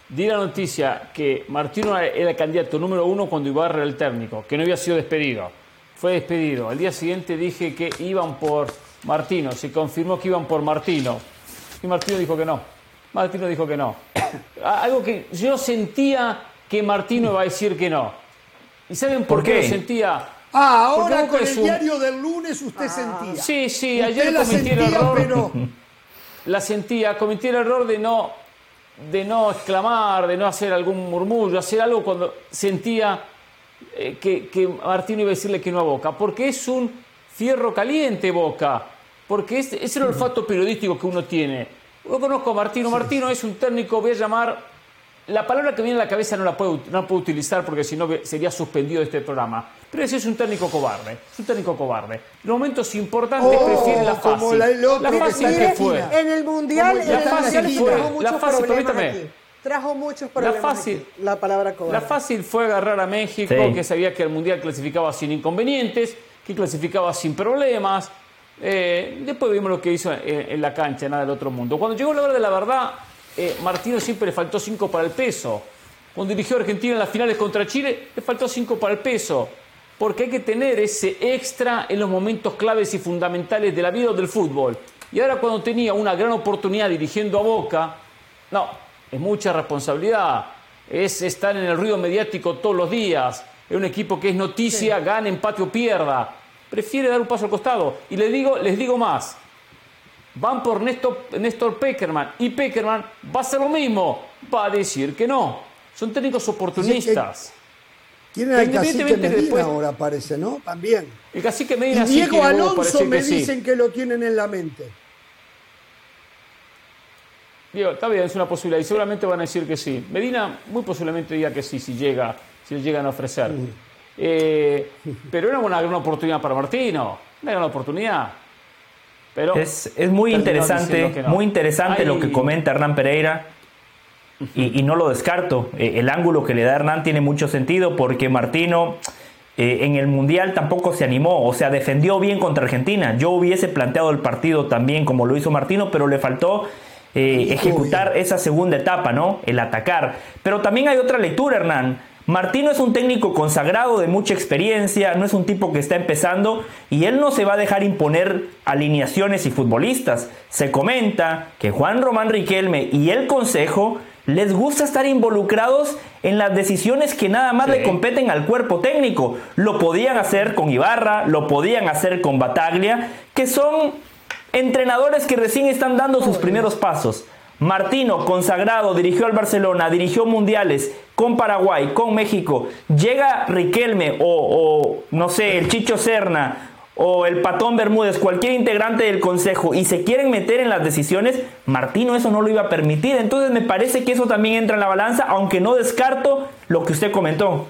di la noticia que Martino era el candidato número uno cuando Ibarra era el técnico, que no había sido despedido. Fue despedido. Al día siguiente dije que iban por Martino, se confirmó que iban por Martino. Y Martino dijo que no. Martino dijo que no. [COUGHS] Algo que yo sentía que Martino iba a decir que no. ¿Y saben por, ¿Por qué? qué? lo sentía? Ah, ahora con el un- diario del lunes usted sentía. Sí, sí, Usted ayer cometí el error. pero [LAUGHS] la sentía, cometí el error de no, de no exclamar, de no hacer algún murmullo, hacer algo cuando sentía eh, que, que Martino iba a decirle que no a Boca, porque es un fierro caliente Boca, porque es, es el olfato [LAUGHS] periodístico que uno tiene. Yo conozco a Martino, Martino es un técnico, voy a llamar, la palabra que viene a la cabeza no la puedo, no la puedo utilizar porque si no sería suspendido de este programa, pero ese es un técnico cobarde, es un técnico cobarde. En momentos importantes Oh, prefiere la fácil. como la- la está que fue. En el Mundial, Como en mundial sí fue, trajo la problemas permítame. Trajo muchos problemas fácil- aquí, La palabra cobarde. La fácil fue agarrar a México, Sí. que sabía que el Mundial clasificaba sin inconvenientes, que clasificaba sin problemas. Eh, después vimos lo que hizo en, en la cancha, nada del otro mundo. Cuando llegó la hora de la verdad, eh, Martino siempre le faltó 5 para el peso. Cuando dirigió a Argentina en las finales contra Chile, le faltó 5 para el peso. Porque hay que tener ese extra en los momentos claves y fundamentales de la vida o del fútbol. Y ahora cuando tenía una gran oportunidad dirigiendo a Boca, no, es mucha responsabilidad. Es estar en el ruido mediático todos los días. Es un equipo que es noticia, gane, empate o pierda. Prefiere dar un paso al costado. Y les digo, les digo más. Van por Néstor, Néstor Peckerman. Y Peckerman va a hacer lo mismo. Va a decir que no. Son técnicos oportunistas. ¿Quién era el cacique Medina después- ahora parece, no? También. El cacique Y Medina sí Diego para Alonso me que sí. dicen que lo tienen en la mente. Digo, está bien, es una posibilidad. Y seguramente van a decir que sí. Medina muy posiblemente diga que sí, si llega, si le llegan a ofrecer. Eh, pero era una gran oportunidad para Martino. Una gran oportunidad. Pero Es, es muy interesante, muy interesante lo que comenta Hernán Pereira. Y, y no lo descarto. Eh, el ángulo que le da Hernán tiene mucho sentido porque Martino eh, en el Mundial tampoco se animó, o sea, defendió bien contra Argentina. Yo hubiese planteado el partido también como lo hizo Martino, pero le faltó eh, ejecutar esa segunda etapa, ¿no? El atacar. Pero también hay otra lectura, Hernán. Martino es un técnico consagrado de mucha experiencia, no es un tipo que está empezando y él no se va a dejar imponer alineaciones y futbolistas. Se comenta que Juan Román Riquelme y el Consejo les gusta estar involucrados en las decisiones que nada más Sí. le competen al cuerpo técnico. Lo podían hacer con Ibarra, lo podían hacer con Bataglia, que son entrenadores que recién están dando sus primeros pasos. Martino, consagrado, dirigió al Barcelona, dirigió mundiales con Paraguay, con México. Llega Riquelme o, no sé, el Chicho Serna o el Patón Bermúdez, cualquier integrante del consejo y se quieren meter en las decisiones, Martino eso no lo iba a permitir. Entonces me parece que eso también entra en la balanza, aunque no descarto lo que usted comentó.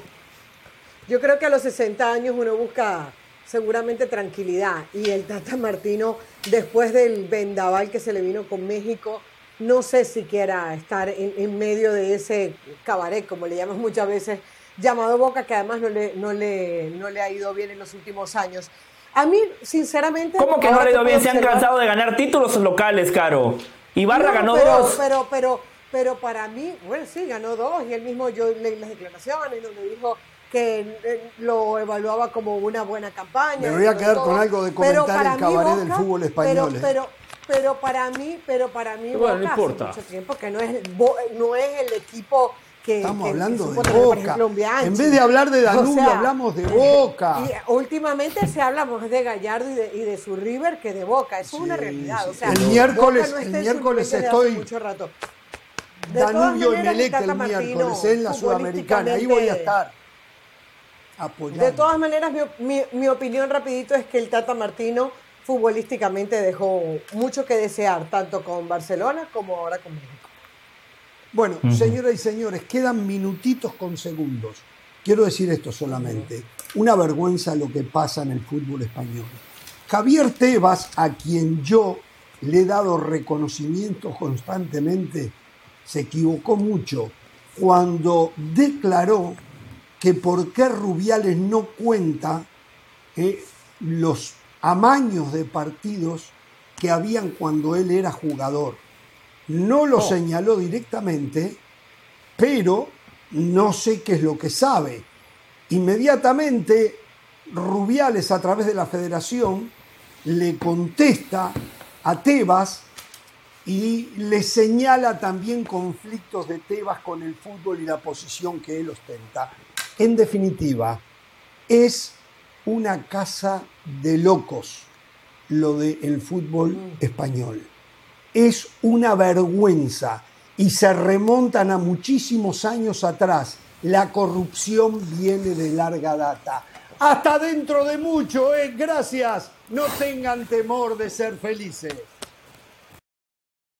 Yo creo que a los 60 años uno busca seguramente tranquilidad y el Tata Martino, después del vendaval que se le vino con México, no sé si quiera estar en, en medio de ese cabaret, como le llaman muchas veces, llamado Boca, que además no le, no le, no le ha ido bien en los últimos años. A mí, sinceramente... ¿Cómo que no le ha ido bien? Se han cansado de ganar títulos locales, Caro. Ibarra no, ganó pero, dos. Pero, pero, pero para mí, bueno, sí, ganó dos y él mismo yo leí las declaraciones donde dijo que eh, lo evaluaba como una buena campaña. Me voy a quedar todo. con algo de Pero comentar para el mí cabaret del Boca- fútbol español, Pero, eh. pero, pero para mí, pero para mí Bueno, no Boca hace importa. mucho tiempo que no es, Bo- no es el equipo que, Estamos que- hablando de Boca. ejemplo. En vez de hablar de O Danubio, sea, hablamos de Boca. Y últimamente se habla más de Gallardo y de, y de su River que de Boca. Eso es una realidad. sí. O sea, El miércoles- no el miércoles hace estoy- mucho rato. De todas Danubio maneras, Emelec Tata el Martino, miércoles en la Sudamericana. Ahí voy a estar apoyando. De todas maneras, mi, mi- mi opinión rapidito es que el Tata Martino futbolísticamente dejó mucho que desear, tanto con Barcelona como ahora con México. Bueno, señoras y señores, quedan minutitos con segundos. Quiero decir esto solamente. Una vergüenza lo que pasa en el fútbol español. Javier Tebas, a quien yo le he dado reconocimiento constantemente, se equivocó mucho cuando declaró que por qué Rubiales no cuenta eh, los amaños de partidos que habían cuando él era jugador. No lo señaló directamente, pero no sé qué es lo que sabe. Inmediatamente, Rubiales, a través de la federación, le contesta a Tebas y le señala también conflictos de Tebas con el fútbol y la posición que él ostenta. En definitiva, es una casa de locos lo del fútbol español. Es una vergüenza y se remontan a muchísimos años atrás. La corrupción viene de larga data. Hasta dentro de mucho, ¿eh? Gracias. No tengan temor de ser felices.